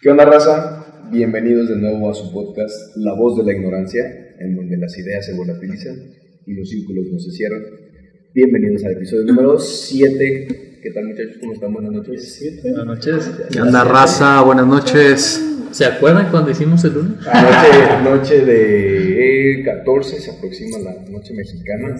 ¿Qué onda, raza? Bienvenidos de nuevo a su podcast La Voz de la Ignorancia, en donde las ideas se volatilizan y los círculos no se cierran. Bienvenidos al episodio número 7. ¿Qué tal, muchachos? ¿Cómo están? Buenas noches. Buenas noches. ¿Qué onda, raza? Buenas noches. ¿Se acuerdan cuando hicimos el lunes? Noche, noche de 14, se aproxima la noche mexicana.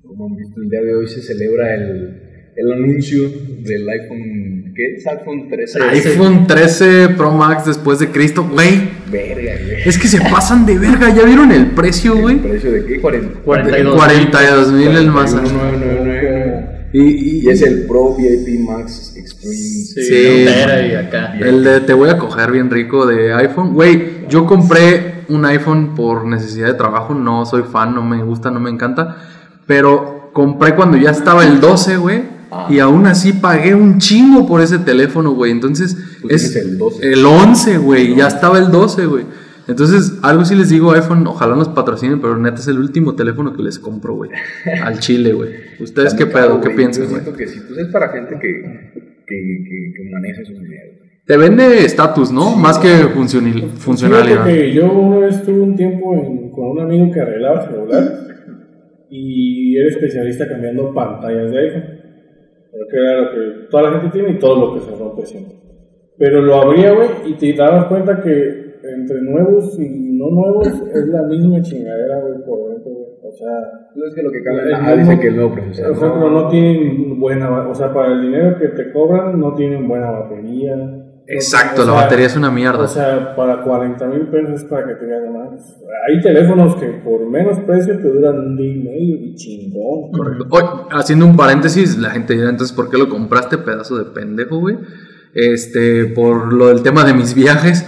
Como han visto, el día de hoy se celebra el, el anuncio del iPhone. ¿Qué es? iPhone 13. iPhone 13 Pro Max después de Cristo, güey. Verga, güey. Es que se pasan de verga. ¿Ya vieron el precio, güey? ¿El precio de qué? 40. 42. 42 mil el más. 41,999. Y, y- Y es el Pro VIP Max Extreme. Sí, Sí. un tera y acá. el de te voy a coger bien rico de iPhone. Güey, yo compré un iPhone por necesidad de trabajo. No soy fan, no me gusta, no me encanta. Pero compré cuando ya estaba el 12, güey. Y aún así pagué un chingo por ese teléfono, güey. Entonces, es el 12. el 11, güey. Ya estaba el 12, güey. Entonces, algo sí les digo, iPhone, ojalá nos patrocinen, pero neta es el último teléfono que les compro, güey. Al chile, güey. ¿Ustedes Está qué pedo? caro, ¿Qué piensan, güey? que sí, pues es para gente que, que, que, que maneja su dinero. Te vende estatus, ¿no? Más que funcionalidad. que yo una vez tuve un tiempo en- con un amigo que arreglaba celulares y era especialista cambiando pantallas de iPhone. Porque era lo que toda la gente tiene y todo lo que se rompe siempre. Pero lo abría, güey, y te dabas cuenta que entre nuevos y no nuevos es la misma chingadera, güey, por dentro, güey. O sea, No es que lo que cambia. Ah, dice que el nuevo por procesador. ejemplo, no tienen buena, o sea, para el dinero que te cobran, no tienen buena batería. Exacto, O la batería es una mierda. O sea, para 40 mil pesos es para que te veas más. Hay teléfonos que por menos precio te duran un día y medio y chingón. Correcto. Oye, haciendo un paréntesis, la gente dirá, entonces, ¿por qué lo compraste, pedazo de pendejo, güey? Este, por lo del tema de mis viajes,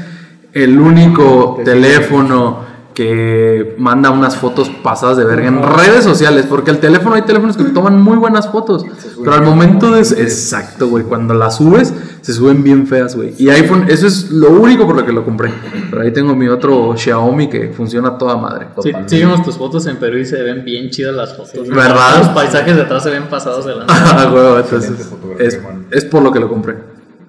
el único teléfono que manda unas fotos pasadas de verga en redes sociales, porque el teléfono, hay teléfonos que toman muy buenas fotos, pero al momento de... Exacto, güey, cuando las subes, se suben bien feas, güey. Y iPhone, eso es lo único por lo que lo compré. Pero ahí tengo mi otro Xiaomi que funciona toda madre. Sí, sí vimos tus fotos en Perú y se ven bien chidas las fotos. ¿Verdad? Los paisajes de atrás se ven pasados de la Ah, güey, entonces, es por lo que lo compré.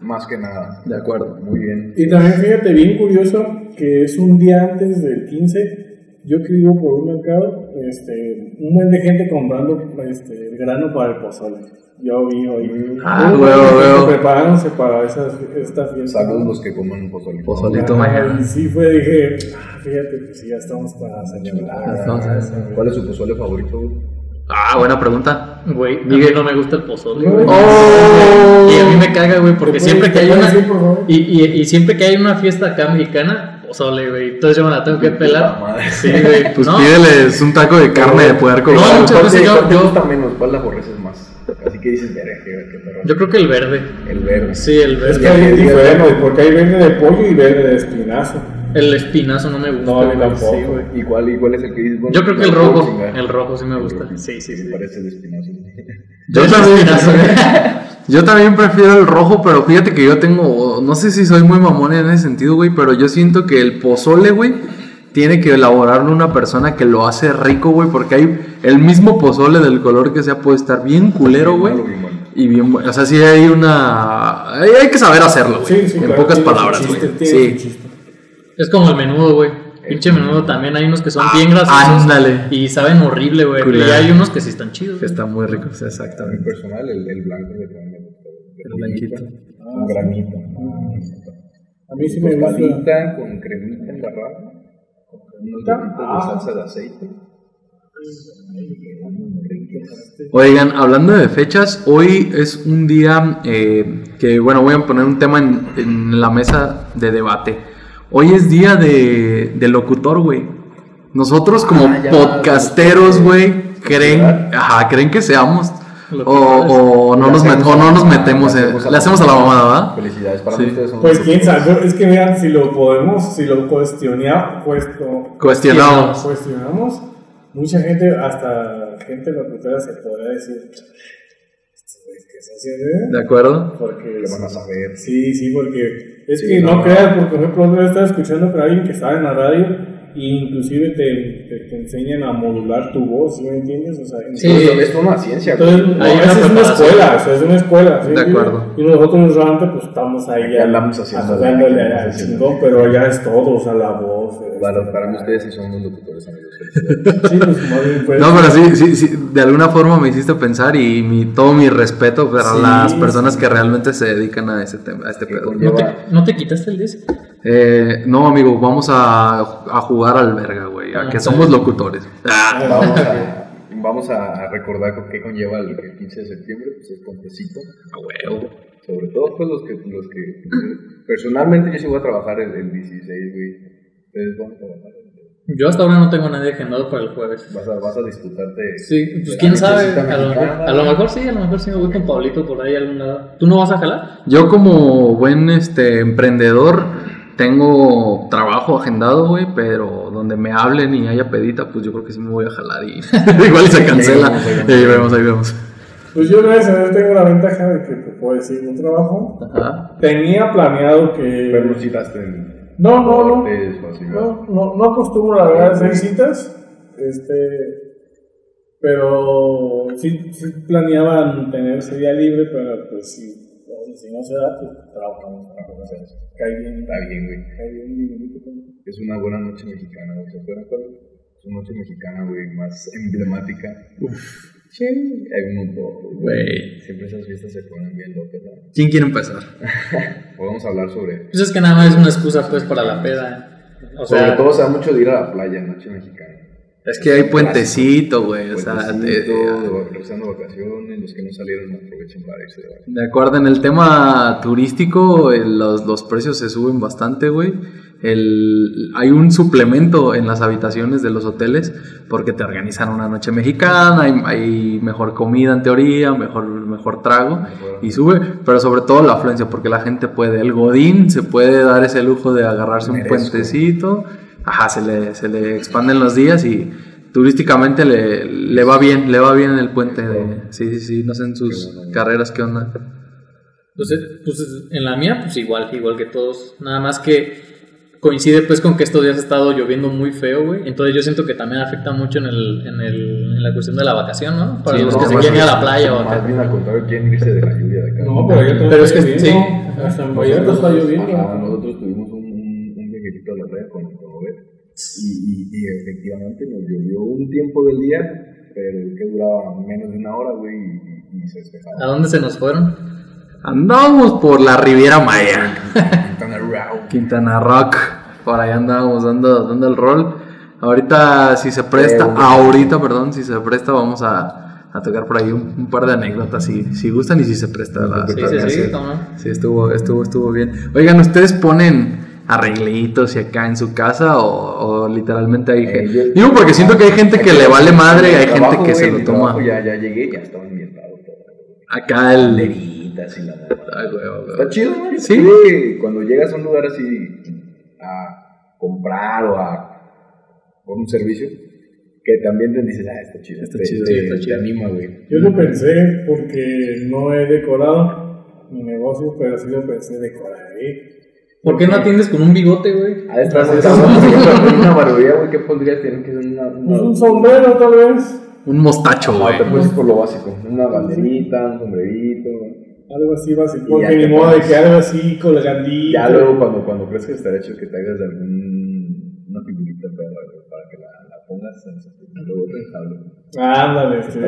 Más que nada. De acuerdo. Muy bien. Y también fíjate, bien curioso, que es un día antes del 15. Yo que vivo por un mercado, este, un buen de gente comprando este, el grano para el pozole. Yo vi ahí. Ah, huevo, huevo. Preparándose para esas, esta fiesta. Saludos los que coman un pozole. Pozolito Ajá, mañana. Y sí fue, dije, ah, fíjate, pues sí, ya estamos para celebrar. Ah. ¿Cuál es su pozole favorito? güey? Ah, buena pregunta. Güey, a mí Miguel. no me gusta el pozole, güey. ¡Oh! Y a mí me caga, güey, porque ¿Te siempre que hay una... Y, y, y siempre que hay una fiesta acá mexicana, pozole, güey. Entonces yo me la tengo que pelar. madre. Sí, güey. Pues no, pídeles un taco de carne de puerco. No, güey. muchas ¿Cuál veces yo- ¿Cuál te yo- gusta menos? ¿Cuál la aborreces más? Así que dices, verga, qué, perro. yo creo que el verde. El verde. Sí, el Es que verde. hay que digas, diferente, bueno. porque hay verde de pollo y verde de espinazo. El espinazo no me gusta. No, a mí tampoco. sí, güey. ¿Y cuál, ¿Y cuál es el que dices? Bueno, Yo creo que el no rojo. El rojo sí me gusta. Sí, sí, sí. Me parece el espinazo. Yo El también, espinazo. yo también prefiero el rojo, pero fíjate que yo tengo, no sé si soy muy mamón en ese sentido, güey, pero yo siento que el pozole, güey, tiene que elaborarlo una persona que lo hace rico, güey, porque hay el mismo pozole del color que sea puede estar bien culero, güey. Y bien, bueno. o sea, sí hay una... Hay, hay que saber hacerlo, güey. Sí, sí, en claro, pocas palabras, güey. Sí. Es como el menudo, güey. Pinche menudo también. Hay unos que son Ah, bien grasosos. ándale. Y saben horrible, güey. Y hay unos que sí están chidos. Que güey. está muy rico, sí, A mi exactamente. personal, el, el blanco de blanquito. Con granito. A mí sí me gusta. Tostadita con cremita embarrada. Con deditos de salsa de aceite. Oigan, hablando de fechas, hoy es un día eh, que, bueno, voy a poner un tema en, en la mesa de debate. Hoy es día de, de locutor, güey. Nosotros como Ah, podcasteros, güey, creen, ajá, creen que seamos o, o no nos, met- o no nos metemos, le en- hacemos a le hacemos a la mamada, ¿verdad? Felicidades para Sí. ustedes. son Pues quién sabe, es que vean, si lo podemos, si lo cuestionamos, cuesto, Cuestionamos. cuestionamos, mucha gente, hasta gente locutora se podrá decir, "Estos güeyes, ¿qué están haciendo? eh?". ¿De acuerdo? Porque Que van a saber. Sí, sí, porque es Sí, que no, no, creas, por ejemplo, yo estaba escuchando con alguien que estaba en la radio inclusive te, te, te enseñan a modular tu voz, ¿sí me entiendes? O sea, Sí. Es una ciencia. Entonces, Hay no, una esa es una escuela, o sea, es una escuela. ¿sí? De acuerdo. Y nosotros en pues estamos ahí Aquí andamos haciendo- dándole al chingón, pero ya es todo, o sea, la voz. eh, Para, para mí ustedes sí son unos locutores, amigos. Sí, pues, bien, pues, No, pero sí, sí, sí, de alguna forma me hiciste pensar y mi, todo mi respeto para Sí, las personas sí. que realmente se dedican a ese tema, a este pedo. ¿No te, ¿No te quitaste el disco? Eh, no, amigo, vamos a, a jugar al verga, güey, a Ah, que somos locutores. Ah, Vamos a, vamos a recordar con qué conlleva el, el 15 de septiembre, pues el pontecito. a huevo. Sobre todo, pues los que, los que personalmente yo sí voy a trabajar el, el 16, güey. Ustedes van a trabajar. el- Yo hasta ahora no tengo nadie agendado para el jueves. Vas a, vas a disfrutarte. Sí, pues quién sabe, nochecita a lo, mejor, mexicana. a lo mejor sí, a lo mejor sí me voy con Pablito por ahí a algún lado. ¿Tú no vas a jalar? Yo como buen este emprendedor tengo trabajo agendado, güey, pero donde me hablen y haya pedita, pues yo creo que sí me voy a jalar y igual y se cancela. Ahí vemos, ahí vemos. Y ahí vemos, ahí vemos. Pues yo gracias a Dios tengo la ventaja de que te puedo decir un trabajo. Ajá. Tenía planeado que. Pero no citaste en. No, no, no. No, no, no acostumbro la verdad a hacer citas. Este. Pero sí, sí planeaban tener ese día libre, pero pues si, si no se da, pues trabajamos. O sea, cae bien, Está bien, güey. cae bien pues. Es una buena noche mexicana, güey. ¿Se acuerdan cuál? Es una noche mexicana, güey, más emblemática. Uf. Sí, hay un montón, Güey. Siempre esas fiestas se ponen bien locas, ¿no? ¿Quién quiere empezar? A hablar sobre. Pues es que nada más es una excusa pues para la peda. O sobre sea, todo se da mucho de ir a la playa, noche mexicana. Es que hay puentecito, güey, o sea, de vacaciones, los que no salieron aprovechen para irse de vacaciones. De acuerdo, en el tema turístico eh, los, los precios se suben bastante, güey. El, hay un suplemento en las habitaciones de los hoteles porque te organizan una noche mexicana, hay, hay mejor comida en teoría, mejor, mejor trago y sube, pero sobre todo la afluencia porque la gente puede, el godín se puede dar ese lujo de agarrarse un puentecito, ajá, se le, se le expanden los días y turísticamente le, le va bien, le va bien en el puente de, sí, sí, sí, no sé en sus carreras qué onda. pues, eh, pues en la mía, pues igual, igual que todos. Nada más que coincide pues con que estos días ha estado lloviendo muy feo, güey. Entonces yo siento que también afecta mucho en, el, en, el, en la cuestión de la vacación, ¿no? Para Sí, los no, que se quieren ir a la playa o Más acá. bien al contrario, quieren irse de la lluvia de acá. No, pero allá Pero es que sí. lloviendo. Hasta en Vallarta está lloviendo. Ajá, nosotros y, y, y efectivamente nos llovió un tiempo del día, pero que duraba menos de una hora, güey, y, y se despejaba. ¿A dónde se nos fueron? Andábamos por la Riviera Maya, Quintana Roo. Quintana Rock, por ahí andábamos dando, dando el rol. Ahorita, si se presta, Eh, ahorita, perdón, si se presta, vamos a, a tocar por ahí un, un par de anécdotas, si, si gustan y si se presta la Sí, sí, sí. Sí, estuvo, estuvo, estuvo bien. Oigan, ¿ustedes ponen arreglitos y acá en su casa o, o literalmente hay Eh, gente? yo- Digo porque siento que hay gente que le vale madre y hay gente que se lo toma. Ya, ya llegué, ya estaba ambientado todo. Acá el... Banderitas y la. Ay, güey, güey. Está chido, güey. Sí. Cuando llegas a un lugar así a comprar o a por un servicio, que también te dices, ah, está chido. Está te, chido, te- sí, está te chido. anima, güey. Yo lo pensé porque no he decorado mi negocio, pero sí lo pensé decorar. ¿eh? ¿Por qué no atiendes con un bigote, güey? Ejemplo, en una barbería, güey, ¿qué pondrías? Tienen que ser una... una Pues un sombrero, tal vez. Un mostacho, Ah, güey. te puedes ir por lo básico. Una banderita, un sombrerito. Algo así básico. Porque ni modo de que algo así colgandito. Ya luego cuando, cuando crees que estaría hecho que te hagas algún, una figurita perra, güey, para que la, la pongas en ese luego te. Ándale, sí.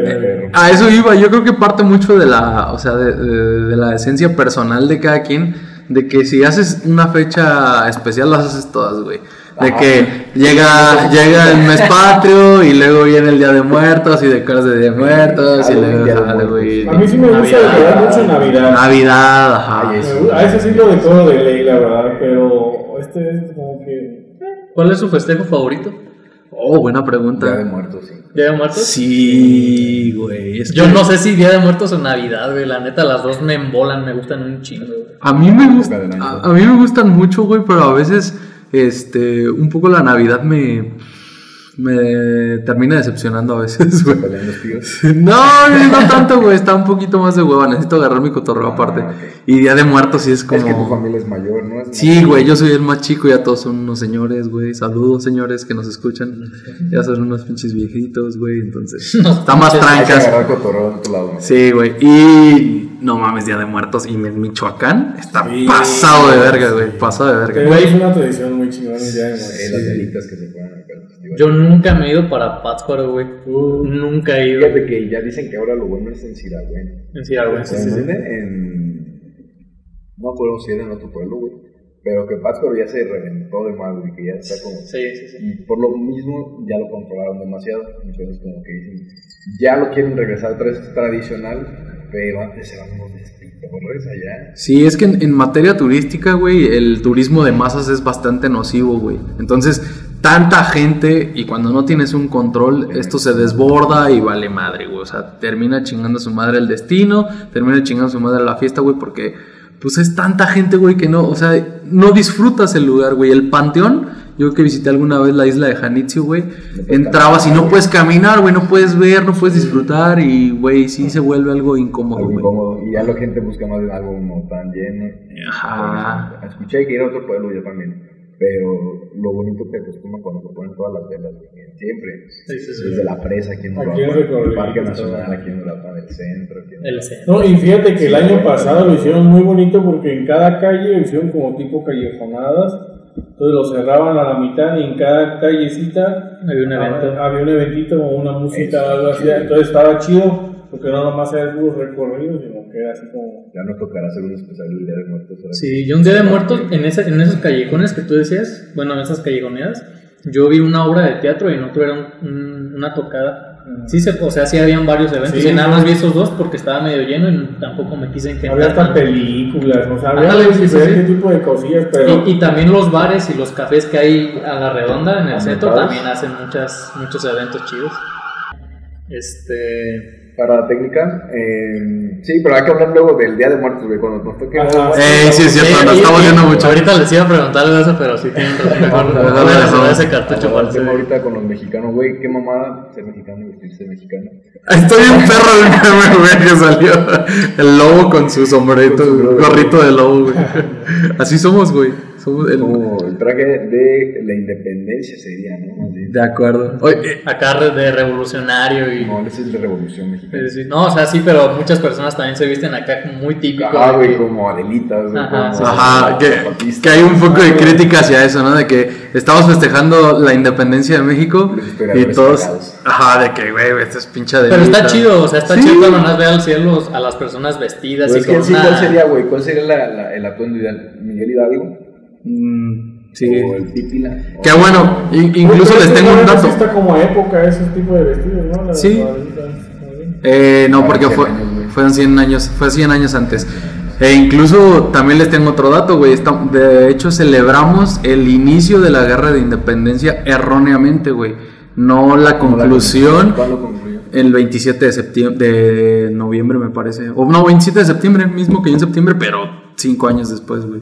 A eso iba, yo creo que parte mucho de la, o sea, de, de- de la esencia personal de cada quien, de que si haces una fecha especial, las haces todas, güey. De que llega, llega el mes patrio y luego viene el día de muertos y decoras de día de muertos y luego Día de sale, Muertos. güey. A mí sí me gusta decorar mucho en Navidad. Navidad, ajá. A ese sí lo decoro de ley, la verdad, pero este es como que... ¿Cuál es su festejo favorito? Oh, buena Día de pregunta. muertos, sí. ¿Día de Muertos? Sí, güey. es Yo no sé si Día de Muertos o Navidad, güey. La neta, las dos me embolan, me gustan un chingo, güey. A mí me gusta, a mí me gustan mucho, güey, pero a veces, este, un poco la Navidad me, me termina decepcionando a veces, güey. Pelean los tíos. No, no tanto, güey. Está un poquito más de hueva. Necesito agarrar mi cotorreo Ah, aparte. Y Día de Muertos sí es como. Es que tu familia es mayor, ¿no? Es Sí, güey, yo soy el más chico, ya todos son unos señores, güey. Saludos, señores que nos escuchan. Ya son unos pinches viejitos, güey. Entonces, está más Hay que trancas. agarrar cotorreo de otro lado. ¿no? Sí, güey. Y no mames, Día de Muertos. Y en Michoacán está Sí. pasado de verga, güey. Pasado de verga. Pero es una tradición muy chingona el día de muertos. las velitas que se ponen acá. Yo nunca me he ido para Pátzcuaro, güey. Uh, Nunca he ido. Fíjate que ya dicen que ahora lo bueno es en Siragüen. En Ciudad, Sí, sí, sí. En... No me acuerdo si era en otro pueblo, güey. Pero que Pátzcuaro ya se reventó de mal, güey. Que ya está como... Sí, sí, sí. Y por lo mismo ya lo controlaron demasiado. Entonces como que dicen... Ya lo quieren regresar otra vez tradicional. Pero antes eran unos despitorres allá. Sí, es que en, en materia turística, güey, el turismo de masas es bastante nocivo, güey. Entonces, tanta gente y cuando no tienes un control, esto se desborda y vale madre, güey. O sea, termina chingando a su madre el destino, termina chingando a su madre la fiesta, güey, porque pues es tanta gente, güey, que no, o sea, no disfrutas el lugar, güey. El panteón, yo que visité alguna vez la isla de Janitzio, güey, entrabas y no puedes caminar, güey, no puedes ver, no puedes disfrutar y, güey, sí se vuelve algo incómodo, Algo incómodo. Y ya la gente busca más de algo no tan lleno. Ajá. Escuché que ir a otro pueblo yo también. Pero lo bonito que acostumbra cuando se ponen todas las velas, siempre. Sí, sí, sí. Desde la presa aquí en Aquí en Uruapan, Recorrido, el Parque. Nacional aquí en Uruapan, el centro. Aquí en El centro. No, y fíjate que el año pasado lo hicieron muy bonito porque en cada calle lo hicieron como tipo callejonadas. Entonces lo cerraban a la mitad y en cada callecita Había un evento. Ah, había un eventito como una música Eso, o algo así. Entonces estaba chido porque no nomás era puros recorridos, sino que era así como. Ya nos tocará hacer un especial del Día de Muertos. Sí, yo un día de muertos en, esa, en esos callejones que tú decías, bueno, en esas callejoneadas, yo vi una obra de teatro y en otro era un- un- una tocada. Sí, se, o sea, sí habían varios eventos Sí. y nada más vi esos dos porque estaba medio lleno y tampoco me quise Había engendrar. hasta películas, o sea, había sí, sí, sí. tipo de cosillas, pero. Y, y también los bares y los cafés que hay a la redonda en el centro Ambientados. también hacen muchas, muchos eventos chidos. Este. Para la técnica, eh, sí, pero hay que hablar luego del Día de Muertos, güey, cuando nos toque. Eh, sí, es cierto, Sí, nos estamos viendo mucho. Ahorita les iba a preguntar de eso, pero sí tienen razón. A- resolver ese cartucho ahorita con los mexicanos, güey, qué mamada ser mexicano y vestirse mexicano. Estoy un perro el meme, güey, que salió. El lobo con su su gorrito de lobo, güey. Así somos, güey. Somos el... Como el traje de la independencia sería, ¿no? Bien. De acuerdo. Oye, eh, Acá de revolucionario y. No, ese es de Revolución Mexicana. No, o sea, sí, pero muchas personas también se visten acá como muy típico. De güey, que- como Adelitas, güey. Ajá, como Ajá, que, que hay un poco de crítica hacia eso, ¿no? De que estamos festejando la independencia de México y todos. Ajá, de que, güey, esto es pincha de. Pero está chido, o sea, está Sí. chido cuando más ve al cielo a las personas vestidas Pero y es que con sí, una- ¿cuál sería, güey? ¿Cuál sería la, la- el atuendo ideal? ¿Miguel Hidalgo? Mm, sí. ¿O el? Que bueno, in- incluso les tengo un dato. sí Está como época ese tipo de vestidos, ¿no? La- Sí. Eh, no, porque fue, 100 años, güey. fueron 100 años, fue 100 años antes. E incluso también les tengo otro dato, güey. De hecho, celebramos el inicio de la guerra de independencia erróneamente, güey. No la conclusión. ¿Cuándo concluyó? El 27 de septiembre, de noviembre me parece. O no, 27 de septiembre, mismo que yo en septiembre, pero 5 años después, güey.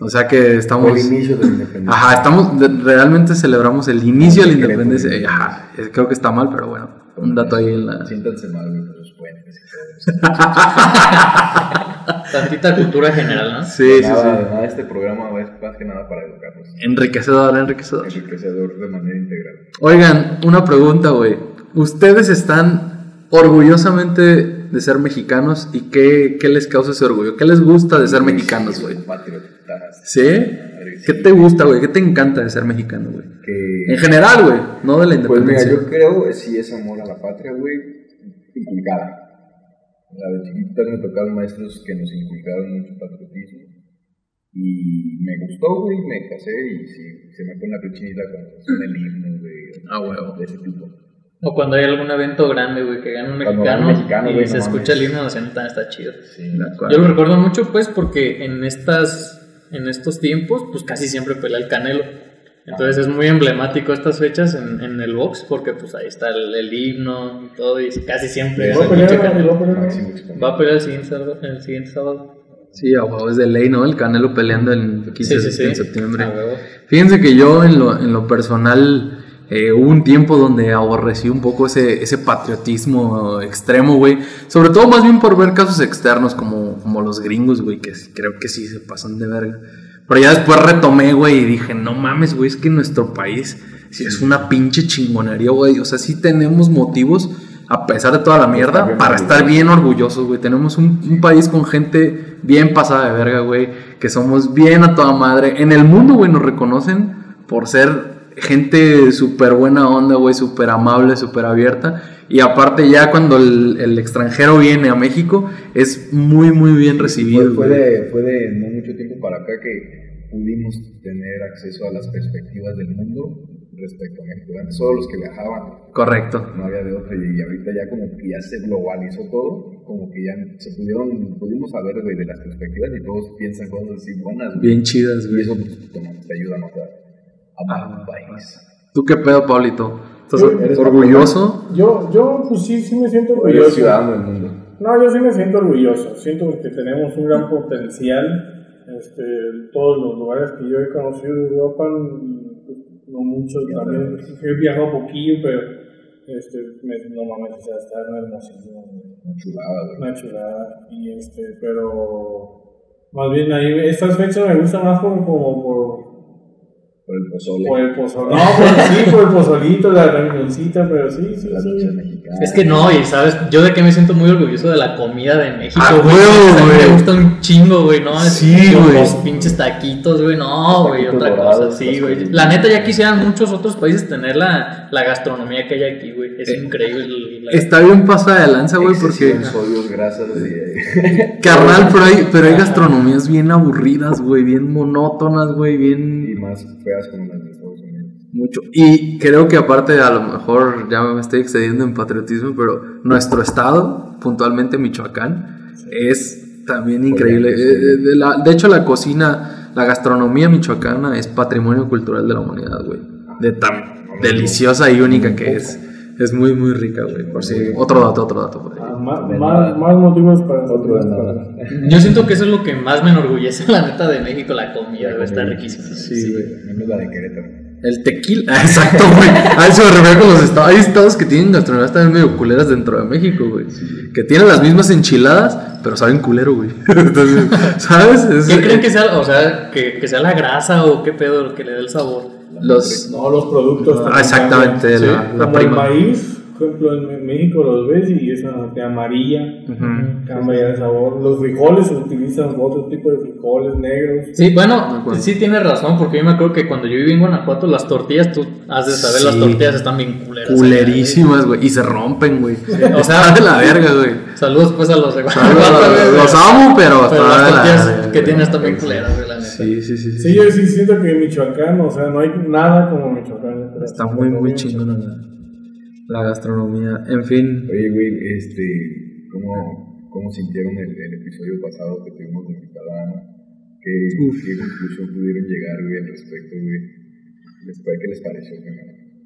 O sea que Fue estamos... el inicio de la independencia. Ajá, estamos, realmente celebramos el inicio de la de independencia. Ajá, creo que está mal, pero bueno, un dato ahí en la... Siéntanse mal, güey, los puentes tantita cultura general, ¿no? Sí, sí, nada, sí. nada, este programa es más que nada para educarnos. Enriquecedor, enriquecedor. Enriquecedor de manera integral. Oigan, una pregunta, güey. ¿Ustedes están orgullosamente de ser mexicanos y qué, qué les causa ese orgullo? ¿Qué les gusta de ser mexicanos, güey? ¿Sí? ¿Qué te gusta, güey? ¿Qué te encanta de ser mexicano, güey? Que... En general, güey, no de la Pues mira, independencia. yo creo que sí es amor a la patria, güey, inculcada. La de chiquitas me tocaron maestros que nos inculcaron mucho patriotismo. Y me gustó, güey, me casé y sí, se me pone la pichinita cuando suena el himno, güey. Ah, huevo. De ese tipo. O cuando hay algún evento grande, güey, que gana un mexicano, y güey, se no escucha el himno nacional, también está chido. Sí. Yo lo recuerdo mucho, pues, porque en estas, en estos tiempos, pues casi siempre pelea el Canelo. Entonces es muy emblemático estas fechas en, en el box, porque pues ahí está el, el himno y todo, y casi siempre ¿Y es va el a pinche ¿Y va a Canelo. pelear? máximo exponente. Va a pelear el siguiente sábado. El siguiente sábado. Sí, a huevo, es de ley, ¿no? El Canelo peleando el 15 Sí, sí, de septiembre. Fíjense que yo en lo, en lo personal Eh, hubo un tiempo donde aborrecí un poco ese, ese patriotismo extremo, güey. Sobre todo más bien por ver casos externos como, como los gringos, güey, que creo que sí se pasan de verga. Pero ya después retomé, güey, y dije, no mames, güey, es que nuestro país sí es una pinche chingonería, güey. O sea, sí tenemos motivos, a pesar de toda la mierda, para estar bien orgullosos, güey. Tenemos un, un país con gente bien pasada de verga, güey. Que somos bien a toda madre. En el mundo, güey, nos reconocen por ser gente súper buena onda, güey, súper amable, súper abierta. Y aparte ya cuando el, el, extranjero viene a México, es muy, muy bien recibido. Fue, fue, de, fue de no mucho tiempo para acá que pudimos tener acceso a las perspectivas del mundo respecto a México. Antes solo los que viajaban. Correcto. No había de otra y ahorita ya como que ya se globalizó todo, como que ya se pudieron, pudimos saber güey, de las perspectivas y todos piensan cosas así buenas. Bien chidas, güey. Y eso pues, te ayuda a notar amar tu país. ¿Tú qué pedo, Pablito? ¿Estás orgulloso? Yo, yo, pues sí, sí me siento Eres orgulloso. ciudadano del mundo. No, yo sí me siento orgulloso. Siento que tenemos un gran potencial. Este, todos los lugares que yo he conocido de Europa, pues, no mucho, también he viajado poquillo, pero este, me, no mames, o sea, está hermosísimo. Una chulada, güey. Una chulada. Y este, pero más bien ahí, estas fechas me gustan más como, como por Por el pozole. por el pozolito. No, por, sí, por el pozolito, la reunioncita, pero sí, sí, las sí. Es que no, y sabes, yo de que me siento muy orgulloso de la comida de México, Ah, güey. güey. Me gusta un chingo, güey, ¿no? Es- Sí, los- güey. Los pinches taquitos, güey, no, güey, otra dorados, cosa, sí, güey. cosas. La neta, ya quisieran muchos otros países tener la, la gastronomía que hay aquí, güey. Es Eh, increíble. la- Está bien pasada de lanza, güey, porque... Sodios, grasas Carnal, pero hay, pero hay gastronomías bien aburridas, güey, bien monótonas, güey, bien... y más feas como las. Mucho. Y creo que aparte, a lo mejor ya me estoy excediendo en patriotismo, pero nuestro estado, puntualmente Michoacán, es también increíble. sí. Eh, eh, De, la- de hecho, la cocina, la gastronomía michoacana es patrimonio cultural de la humanidad, güey. De tan deliciosa y única que es. Es muy, muy rica, güey. Por si. Otro dato, otro dato. por ahí. Ah, más, más, más motivos para Otro de nada. Yo siento que eso es lo que más me enorgullece, la neta, de México, la comida, güey, está riquísima. Sí, güey. Menos la de Querétaro. El tequila. Ah, Exacto, güey. A eso me refiero con los estados. Hay estados que tienen gastronomías también medio culeras dentro de México, güey. Que tienen las mismas enchiladas, pero saben culero, güey. Entonces, ¿sabes? Es- ¿Qué creen que sea, o sea, que, que sea la grasa o qué pedo lo que le dé el sabor? Los. No, los productos. Ah, también exactamente, la- la prima. el maíz, por ejemplo, en México los ves y es de amarilla, Ujú. cambia el sabor. Los frijoles se utilizan otro tipo de frijoles negros. Sí, bueno, sí tienes razón, porque yo me acuerdo que cuando yo viví en Guanajuato, las tortillas, tú has de saber, las Sí. tortillas están bien culeras. Culerísimas, güey. Y se rompen, güey. o sea- de la verga, güey. Saludos pues a los de Los, Guanajuato, los amo, pero, Pero las de la tortillas verga, que tienes también culeras, güey, la neta. Sí, sí, sí. sí. Sí, yo sí siento que Michoacán, o sea, no hay nada como Michoacán. Está muy, muy chingona la, gastronomía. En fin. Oye, güey, este, ¿cómo, cómo sintieron el, el episodio pasado que tuvimos de invitada? ¿Qué, ¿Qué conclusión pudieron llegar, güey, al respecto, güey? ¿Les, ¿Qué les pareció?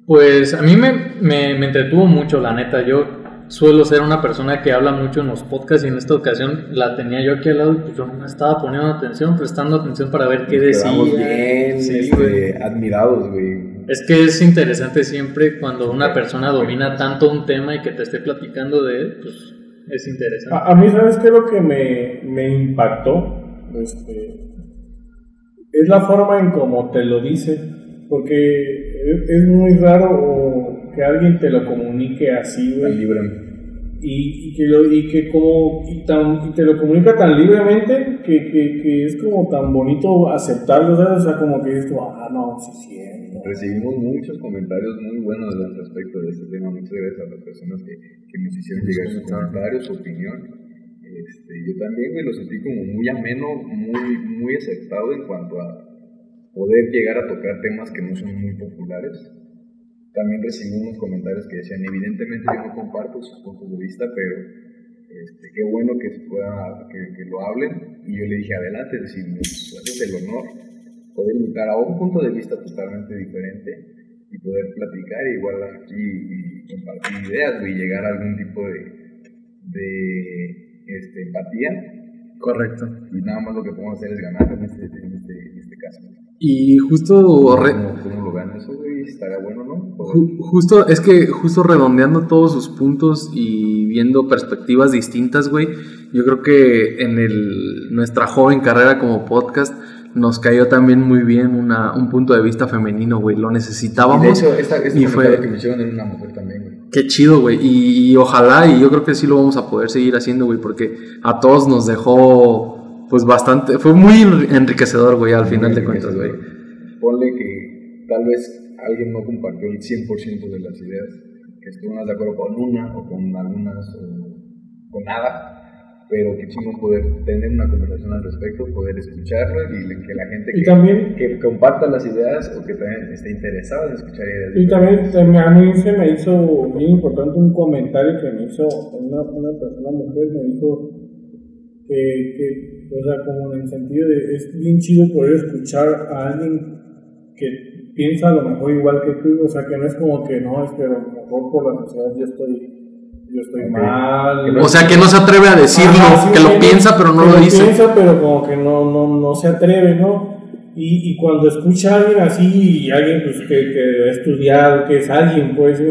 Pues a mí me, me, me entretuvo mucho, la neta. Yo suelo ser una persona que habla mucho en los podcasts y en esta ocasión la tenía yo aquí al lado y pues yo no me estaba poniendo atención, prestando atención para ver qué decía. Bien Sí, güey. este, admirados, güey. Es que es interesante siempre cuando una persona domina tanto un tema y que te esté platicando de él, pues es interesante. A, a mí, ¿sabes qué es lo que me, me impactó? Este, es la forma en cómo te lo dice, porque es, es muy raro o que alguien te lo comunique así, Tan güey. libre. y, y que lo, y que como y, tan, y te lo comunica tan libremente que, que, que es como tan bonito aceptarlo ¿sabes? o sea como que dices tú, ah no sí sí Recibimos muchos comentarios muy buenos al respecto de este tema. Muchas gracias a las personas que, que nos hicieron llegar sus comentarios, su opinión. Este, yo también me lo sentí como muy ameno, muy, muy aceptado en cuanto a poder llegar a tocar temas que no son muy populares. También recibí unos comentarios que decían, evidentemente yo no comparto sus puntos de vista, pero este, qué bueno que se pueda, que, que lo hablen. Y yo le dije, adelante, es decir, nos haces el honor poder invitar a un punto de vista totalmente diferente y poder platicar y igual aquí y compartir ideas y llegar a algún tipo de, de este, empatía Correcto. y nada más lo que podemos hacer es ganar en este, en este, en este caso. Y justo. re- ¿Cómo, lo vean eso, güey? ¿Estaría bueno, no? Ju- Justo, es que justo redondeando todos sus puntos y viendo perspectivas distintas, güey, yo creo que en el, nuestra joven carrera como podcast nos cayó también muy bien una, un punto de vista femenino, güey, lo Y de necesitábamos. hecho, esta, este y fue- comentario que me hicieron en una mujer también, güey. Qué chido, güey, y, y ojalá, y yo creo que sí lo vamos a poder seguir haciendo, güey, porque a todos nos dejó, pues bastante, fue muy enriquecedor, güey, al final de cuentas, güey. Ponle que tal vez alguien no compartió el 100% de las ideas, que estuvieron de acuerdo con una o con algunas o con nada, pero qué chingón poder tener una conversación al respecto, poder escucharla y que la gente Y que, también- que comparta las ideas o que también esté interesada en escuchar ideas. Y también, también a mí se me hizo bien importante un comentario que me hizo una, una persona mujer, me dijo que, que, o sea, como en el sentido de, es bien chido poder escuchar a alguien que piensa a lo mejor igual que tú, o sea, que no es como que no, es que a lo mejor por la sociedad yo estoy, yo estoy mal. No O sea, que no se atreve a decirlo, Ajá, sí, que lo piensa pero no que lo dice. piensa, pero como que no, no, no se atreve, ¿no? Y, y cuando escucha a alguien así, y alguien pues, que, que ha estudiado, que es alguien, pues, ¿sí?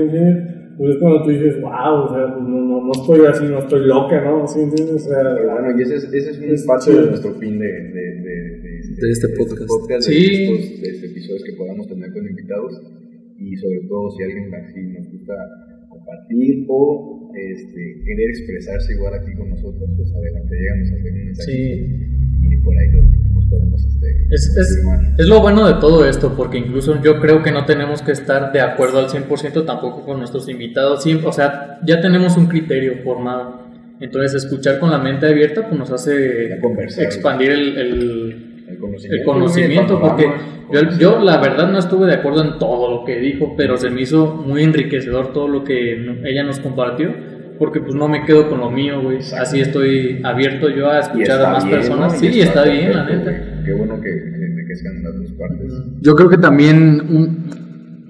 Pues es cuando tú dices, wow, o sea, pues no, no, no estoy así, no estoy loca, ¿no? ¿Sí entiendes? O sea, bueno, y ese es, ese es un Es parte chido. de nuestro fin de, de, de, de, De este podcast. de, Sí. estos, de estos episodios que podamos tener con invitados y sobre todo si alguien así nos gusta compartir o este, querer expresarse igual aquí con nosotros, pues adelante, llegamos a hacer un mensaje Sí. y por ahí nos, nos podemos este, Es, es, es lo bueno de todo esto, porque incluso yo creo que no tenemos que estar de acuerdo al 100% tampoco con nuestros invitados. O sea, ya tenemos un criterio formado. Entonces, escuchar con la mente abierta pues, nos hace expandir el, el, el conocimiento, el conocimiento, el porque yo, yo la verdad no estuve de acuerdo en todo lo que dijo, pero se me hizo muy enriquecedor todo lo que ella nos compartió, porque pues no me quedo con lo mío, güey. Así estoy abierto yo a escuchar está a más bien, personas. ¿no? Sí, Y está bien, la neta. Qué bueno que se enriquezcan las dos partes. Yo creo que también un,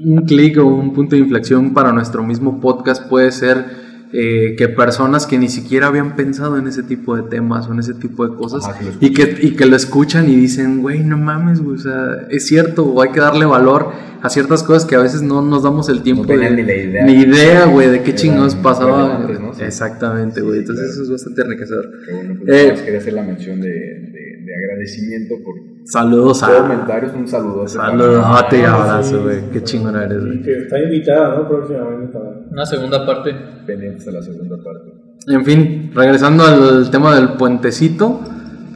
un clic o un punto de inflexión para nuestro mismo podcast puede ser eh, que personas que ni siquiera habían pensado en ese tipo de temas o en ese tipo de cosas Ajá, que y, que, y que lo escuchan y dicen, güey, no mames, güey, o sea, es cierto, o hay que darle valor a ciertas cosas que a veces no nos damos el tiempo No tenían de- ni la idea. ni idea, güey, de qué chingados pasaba. relevantes, ¿no? Sí. Exactamente, güey, Sí, entonces claro. eso es bastante enriquecedor. Que bueno, pues Eh, quería hacer la mención de, de, de agradecimiento por Saludos a... comentarios, un saludo. Saludote y Ah, abrazo, sí, güey, sí, qué chingón eres, Y güey. que está invitada, ¿no? Próximamente también. Una segunda parte. Pendientes a la segunda parte. En fin, regresando al tema del puentecito,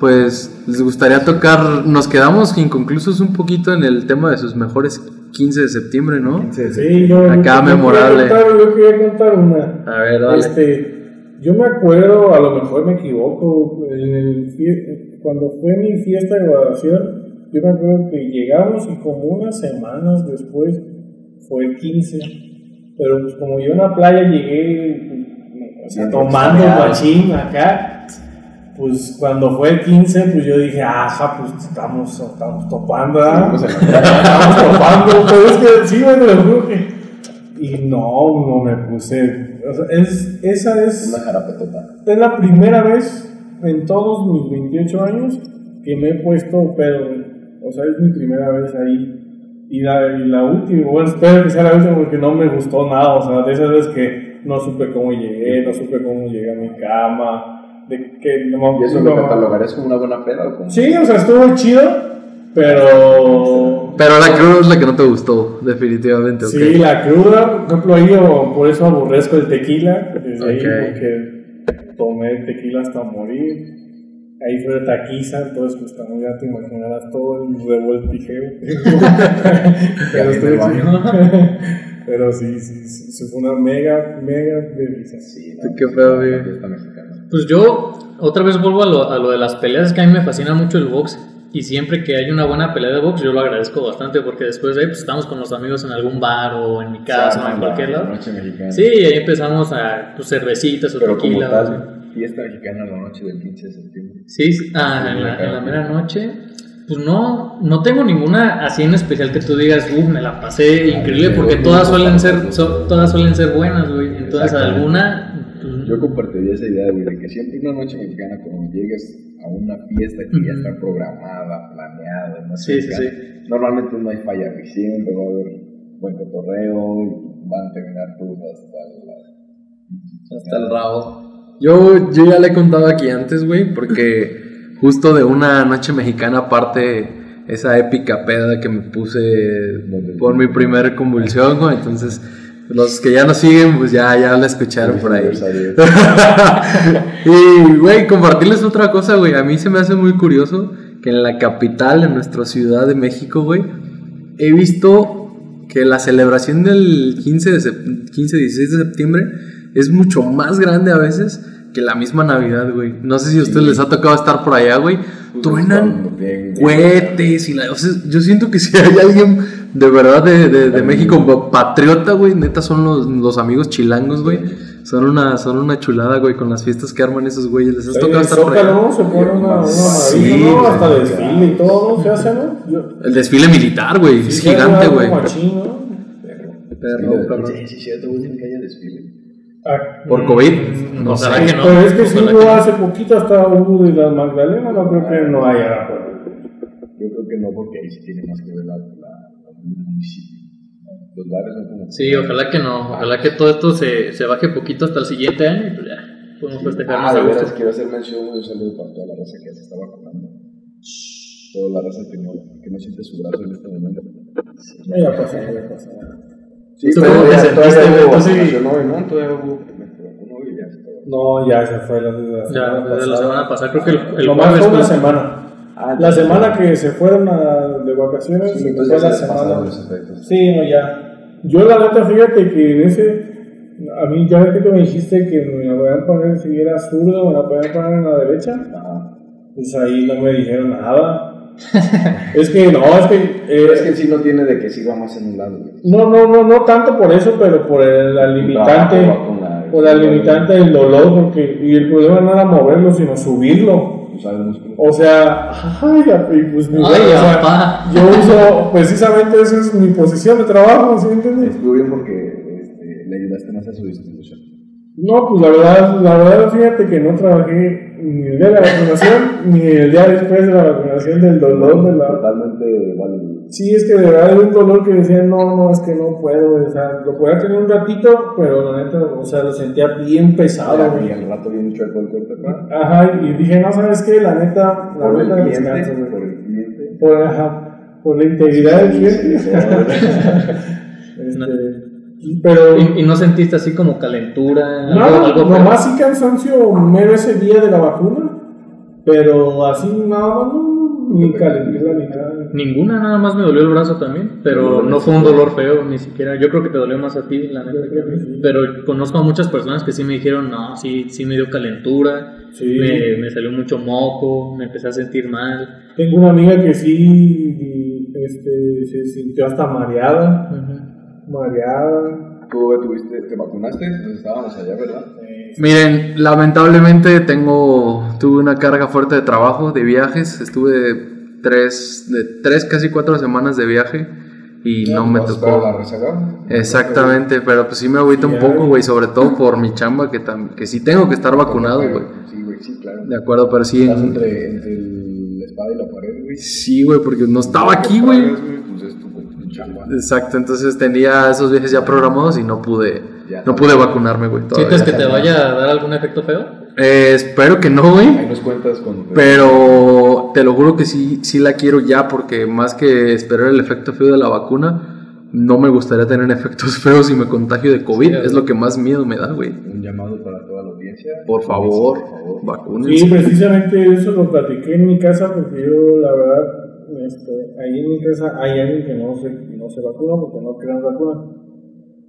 pues les gustaría tocar, nos quedamos inconclusos un poquito en el tema de sus mejores 15 de septiembre, ¿no? Sí, yo, Acá yo memorable. Quería contar, yo quería contar una. A ver, dale. Este, yo me acuerdo, a lo mejor me equivoco, en el fie- cuando fue mi fiesta de graduación, yo me acuerdo que llegamos y como unas semanas después fue el 15. Pero pues como yo en la playa llegué o sea, tomando machín acá, pues cuando fue el 15, pues yo dije, ajá, pues estamos, estamos topando, ¿ah? Seguimos en la- Estamos topando, pero es que sí, te lo juro que. Y no, no me puse. O sea, es, esa es, Una jarapetota. es la primera vez en todos mis 28 años que me he puesto pedo. O sea, es mi primera vez ahí. Y la, y la última, bueno, espero que sea la última porque no me gustó nada. O sea, de esas veces que no supe cómo llegué, no supe cómo llegué a mi cama. De que no ¿Y eso no- lo catalogarías como una buena peda o? Sí, o sea, estuvo chido, pero. Pero la cruda es la que no te gustó, definitivamente. Sí, la cruda, por ejemplo, ahí yo por eso aborrezco el tequila, desde ahí Ok. porque tomé tequila hasta morir. Ahí fue de taquiza, entonces pues también ya te imaginarás todo el revoltijeo. Pero en estuvo. Pero sí, sí, sí, sí, fue una mega, mega delicia. Sí, Qué feo. La. Pues yo otra vez vuelvo a lo, a lo de las peleas, es que a mí me fascina mucho el box. Y siempre que hay una buena pelea de box, yo lo agradezco bastante porque después de ahí pues, estamos con los amigos en algún bar o en mi casa o en La- cualquier la lado. Noche mexicana. Sí, y ahí empezamos a pues, cervecitas o Pero como tequila. o- tal, fiesta mexicana la noche del 15 de septiembre. Sí, sí. Ah, en la, en la mera noche. Pues no, no tengo ninguna así en especial que tú digas, uff, me la pasé increíble, porque todas suelen ser, so- todas suelen ser buenas, güey. Entonces alguna, pues, Yo compartiría esa idea güey, de que siempre una noche mexicana, cuando llegues a una fiesta que ya Ujú. está programada, planeada, no Sí, sé, sí, normalmente no hay falla, güey, siempre va a haber buen cotorreo y van a terminar todos hasta la... Hasta el rabo. Yo, yo ya le he contado aquí antes, güey, porque justo de una noche mexicana aparte esa épica peda que me puse por mi primer convulsión, güey, entonces los que ya nos siguen, pues ya, ya la escucharon por ahí. y, güey, compartirles otra cosa, güey, a mí se me hace muy curioso que en la capital, en nuestra ciudad de México, güey, he visto que la celebración del 15, de 15 16 de septiembre es mucho más grande a veces que la misma Navidad, güey. No sé si a ustedes les ha tocado estar por allá, güey. Truenan cohetes y la... O sea, yo siento que si hay alguien de verdad de, de, de México patriota, güey, neta son los, los amigos chilangos, güey. Son una, son una chulada, güey, con las fiestas que arman esos güeyes. Les has tocado estar por allá. ¿no? Se pone una, una Sí. Hasta güey. desfile y todo, ¿no? Se hace, ¿no? Yo- El desfile militar, güey, es gigante, güey. Perro, perro. Sí, sí, cierto, que haya desfile. Ah, Por COVID, no sé. ojalá que no. Pero es que sí Ojalá hubo que no. hace poquito hasta hubo de la Magdalena, no creo que no haya. pues. Yo creo que no, porque ahí sí tiene más que ver la, municipio. Los bares son como. Sí, ojalá que no. Ojalá que todo esto se, se baje poquito hasta el siguiente año y pues ya podemos festejar Ah, más de a veras, gusto. quiero hacer mención un saludo para toda la raza que ya se está vacunando. Toda la raza que no, que no siente su brazo en este momento. Ya pasó, ya pasó. Sí, Tú cómo te ya sentiste, güey? hoy, ¿no? Todavía hubo ya acabó. No, ya se fue la, la Ya, semana desde la semana pasada, creo que el, el Nomás jueves fue una semana. Ah, La ya. semana que se fueron a- de vacaciones, Sí, entonces fue ya la semana. Sí, no, ya. Yo la neta, fíjate que en ese, a mí ya ves que tú me dijiste que me la podían poner si era zurdo, me la podían poner en la derecha, pues ahí no me dijeron nada. es que no, es que... eh, es que sí no tiene de que siga más en un lado. No, no, no, no tanto por eso, pero por el- la limitante, la- por la limitante del dolor, porque, y el problema no era moverlo, sino subirlo. Músculo. O sea, ay, y pues mi Ay, güey, o sea, yo uso, precisamente esa es mi posición de trabajo, ¿sí entiendes? Estuvo bien porque este, le ayudaste más a su distribución. No, pues la verdad, la verdad, fíjate que no trabajé ni el día de la vacunación, ni el día después de la vacunación del dolor de la... Totalmente válido. Sí, es que de verdad era un dolor que decía, no, no, es que no puedo, o sea, lo podía tener un ratito, pero la neta, o sea, lo sentía bien pesado, y al rato bien chueco el corte. Ajá, y dije, no, ¿sabes qué? La neta, la Por el neta, cliente, descanso, güey. por el cliente. Por, ajá, por la integridad del cliente. Sí, Este, pero, ¿Y, y no sentiste así como calentura? algo- nada, algo nomás sí cansancio mero ese día de la vacuna, pero así nada más, no, ni calentura ni nada. Ninguna, nada más me dolió el brazo también, pero no fue un dolor feo, ni siquiera. Yo creo que te dolió más a ti, la neta. Pero conozco a muchas personas que sí me dijeron, no, sí, sí me dio calentura, Sí. me, me salió mucho moco, me empecé a sentir mal. Tengo una amiga que sí este, se sintió hasta mareada, mareada. ¿Tú tuviste, te vacunaste? Entonces estábamos allá, ¿verdad? Miren, lamentablemente tengo, tuve una carga fuerte de trabajo, de viajes, estuve tres, de tres, casi cuatro semanas de viaje y no me tocó. la rezaga? Exactamente, pero pues sí me agüita un poco, güey, sobre todo por mi chamba, que, tam- que sí tengo que estar vacunado, güey. Sí, güey, sí, claro. De acuerdo, pero sí. Estás entre, entre el- la espada y la pared, güey. Sí, güey, porque no estaba aquí, güey. Exacto, entonces tenía esos viajes ya programados y no pude, Ya. no pude vacunarme, güey. ¿Sientes que te vaya a dar algún efecto feo? Eh, espero que no, güey. Ahí nos cuentas cuando te- Pero te lo juro que sí, sí la quiero ya porque más que esperar el efecto feo de la vacuna, no me gustaría tener efectos feos si me contagio de COVID. Sí, es lo que más miedo me da, güey. Un llamado para toda la audiencia. Por favor, Por favor. vacúnense. Sí, precisamente eso lo platiqué en mi casa porque yo, la verdad, este, ahí en mi casa hay alguien que no se, no se vacuna porque no crean vacuna.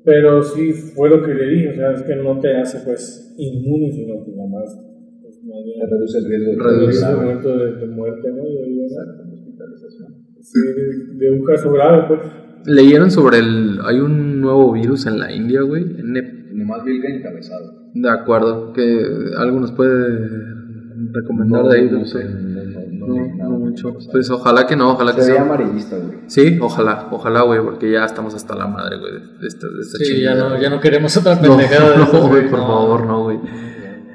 Pero sí fue lo que le dije, o sea, es que no te hace pues inmune, sino que pues, más bien Se reduce el riesgo de Reduce el momento de, de muerte, ¿no? Yo digo, Exacto, de hospitalización. sí, de, de un caso grave, pues. Leyeron sobre el... Hay un nuevo virus en la India, güey. N- Nomás vi el encabezado. De acuerdo, que algo nos puede recomendar de ahí. no, No, sé, sé. no, no, no, No, no mucho. Pues ojalá que no, ojalá que Se sea. amarillista, güey. Sí, ojalá, ojalá, güey, porque ya estamos hasta la madre, güey, de esta, de esta Sí, ya no, ya no queremos otra No, pendejada de no, esas, güey, por no. favor, no, güey.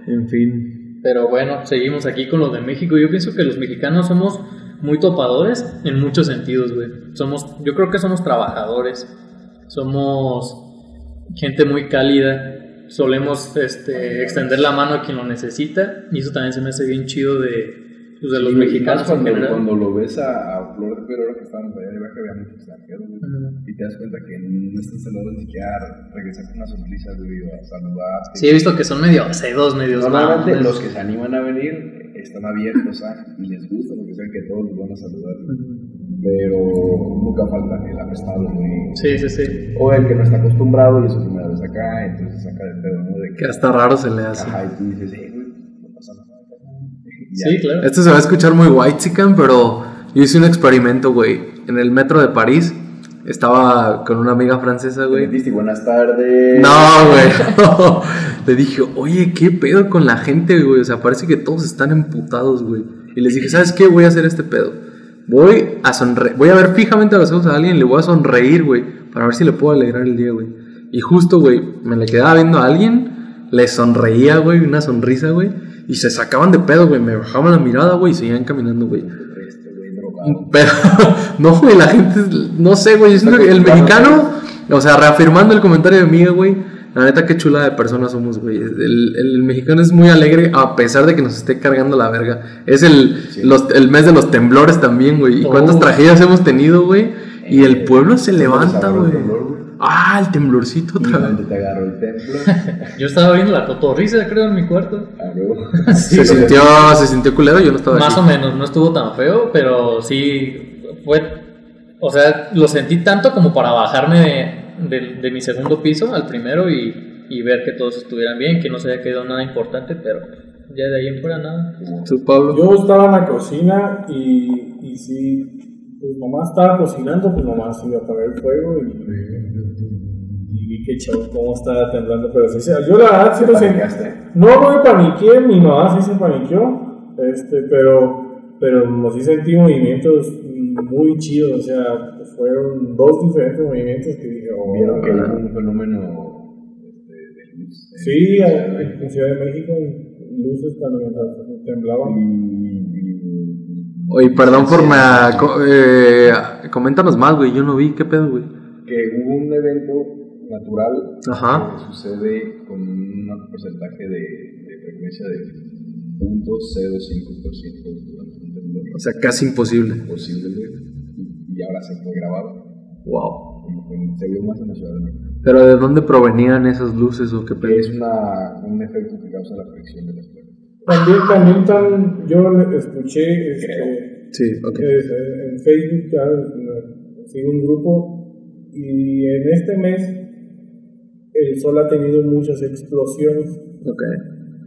En fin. Pero bueno, seguimos aquí con lo de México. Yo pienso que los mexicanos somos muy topadores en muchos sentidos, güey. Somos, yo creo que somos trabajadores. somos gente muy cálida, solemos este, extender la mano a quien lo necesita y eso también se me hace bien chido de, pues, de los y mexicanos cuando, en cuando lo ves a, a Flor de Pelo, ahora que estábamos allá de viaje, había muchos extranjeros, güey. Ujú. Y te das cuenta que no estás saludando ni siquiera regresar con una sonrisa, güey, a saludarte. Sí, he visto que son medio cedos, medios Normalmente mamones. los que se animan a venir están abiertos a, y les gusta porque saben que todos los van a saludar. Pero nunca falta el apestado, güey. Sí, sí, sí. O el que no está acostumbrado y es su primera vez acá, entonces saca de pedo, ¿no? De Que hasta raro se le hace. Ajá, y tú dices, eh, ya. Sí, claro. Esto se va a escuchar muy white pero yo hice un experimento, güey. En el metro de París estaba con una amiga francesa, Güey, güey. buenas tardes. No, güey. Le dije, oye, ¿qué pedo con la gente, güey? O sea, parece que todos están emputados, güey. Y les dije, ¿sabes qué? Voy a hacer este pedo. Voy a sonreír. Voy a ver fijamente a los ojos a alguien y le voy a sonreír, güey. Para ver si le puedo alegrar el día, güey. Y justo, güey, me le quedaba viendo a alguien, le sonreía, güey, una sonrisa, güey. Y se sacaban de pedo, güey. Me bajaban la mirada, güey, y seguían caminando, güey. Este. Pero, no, güey, la gente, no sé, güey, el mexicano, o sea, reafirmando el comentario de amiga, güey, la neta, qué chula de personas somos, güey. El, el mexicano es muy alegre a pesar de que nos esté cargando la verga. Es el, Sí. los- el mes de los temblores también, güey. ¿Y cuántas Oh. tragedias hemos tenido, güey? Y el pueblo se ¿dónde levanta, güey. Temblor? Ah, el temblorcito ¿Y te agarró el templo? Yo estaba viendo la cotorriza, creo, en mi cuarto. Ah. Se sintió, se sintió culero, yo no estaba Más aquí. o menos, no estuvo tan feo, pero sí fue. O sea, lo sentí tanto como para bajarme de, de- de mi segundo piso al primero y, y ver que todos estuvieran bien, que no se haya quedado nada importante, pero ya de ahí en fuera nada. Tú, Pablo. Yo estaba en la cocina y, y sí, pues nomás estaba cocinando, pues nomás iba a apagar el fuego y, que chavo cómo estaba temblando, pero sí, se- yo la verdad sí lo sentí. No, no me paniqué, mi mamá sí se paniqueó, este, pero, pero sí sentí movimientos muy chidos, o sea, fueron dos diferentes movimientos que dije, oh, Vieron que hubo un fenómeno este, de luz. en Sí, Ciudad de en Ciudad de México, luces cuando mientras temblaban. Oye, perdón por co- eh, coméntanos más, güey. Yo no vi, ¿qué pedo, güey? que hubo un evento natural Ajá. que sucede con un porcentaje de, de frecuencia de 0.05% durante un temblor O sea, casi imposible. posible y, y ahora se fue grabado Wow. se vio más en la Ciudad de México Pero ¿de dónde provenían esas luces o qué es una, un efecto que causa la fricción de las placas También, también tan, yo le- escuché este, Sí, ok. eh, en Facebook, eh, sigo un grupo y en este mes el sol ha tenido muchas explosiones Ok.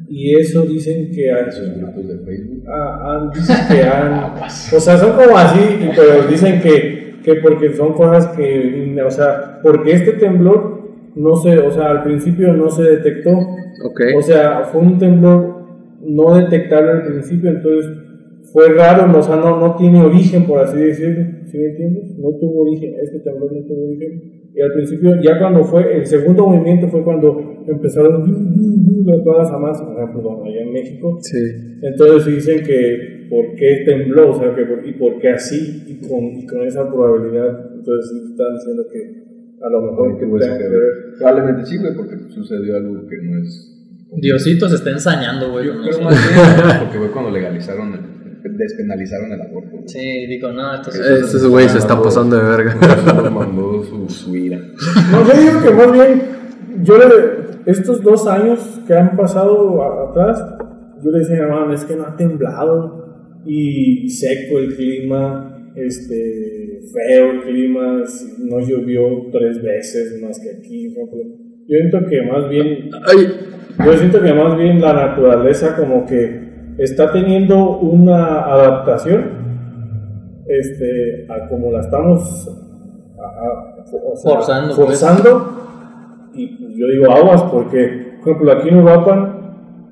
y eso dicen que ha- esos grupos de Facebook ha- han, dicen que han, o sea, son como así, pero dicen que, que porque son cosas que, o sea, porque este temblor no se, o sea, al principio no se detectó, Ok. o sea, fue un temblor no detectable al principio, entonces fue raro, o sea, no, no tiene origen, por así decirlo, ¿sí me entiendes? No tuvo origen, este temblor no tuvo origen. Y al principio, ya cuando fue, el segundo movimiento fue cuando empezaron todas las amas, por ejemplo, allá en México. Sí. Entonces dicen que por qué tembló, o sea, que por- y por qué así, y con, y con esa probabilidad. Entonces están diciendo que a lo mejor que tuvo tenga ese que que ver. ver. Probablemente sí, güey, porque sucedió algo que no es. Diosito se está ensañando, güey. Yo con creo nosotros. más bien porque fue cuando legalizaron, el, despenalizaron el aborto. güey. Sí, digo, no, esto sí- Este güey se está pasando de verga. Mandó su, su ira. No, yo digo que más bien, yo le, estos dos años que han pasado a- atrás, yo le decía, hermano, es que no ha temblado y seco el clima, este, feo el clima, no llovió tres veces más que aquí. por ejemplo. Yo siento que más bien Ay, Yo siento que más bien la naturaleza como que está teniendo una adaptación este, a como la estamos a- a- o sea, Forzando, pues. forzando. Y pues, yo digo aguas porque, por ejemplo, aquí en Uruapan,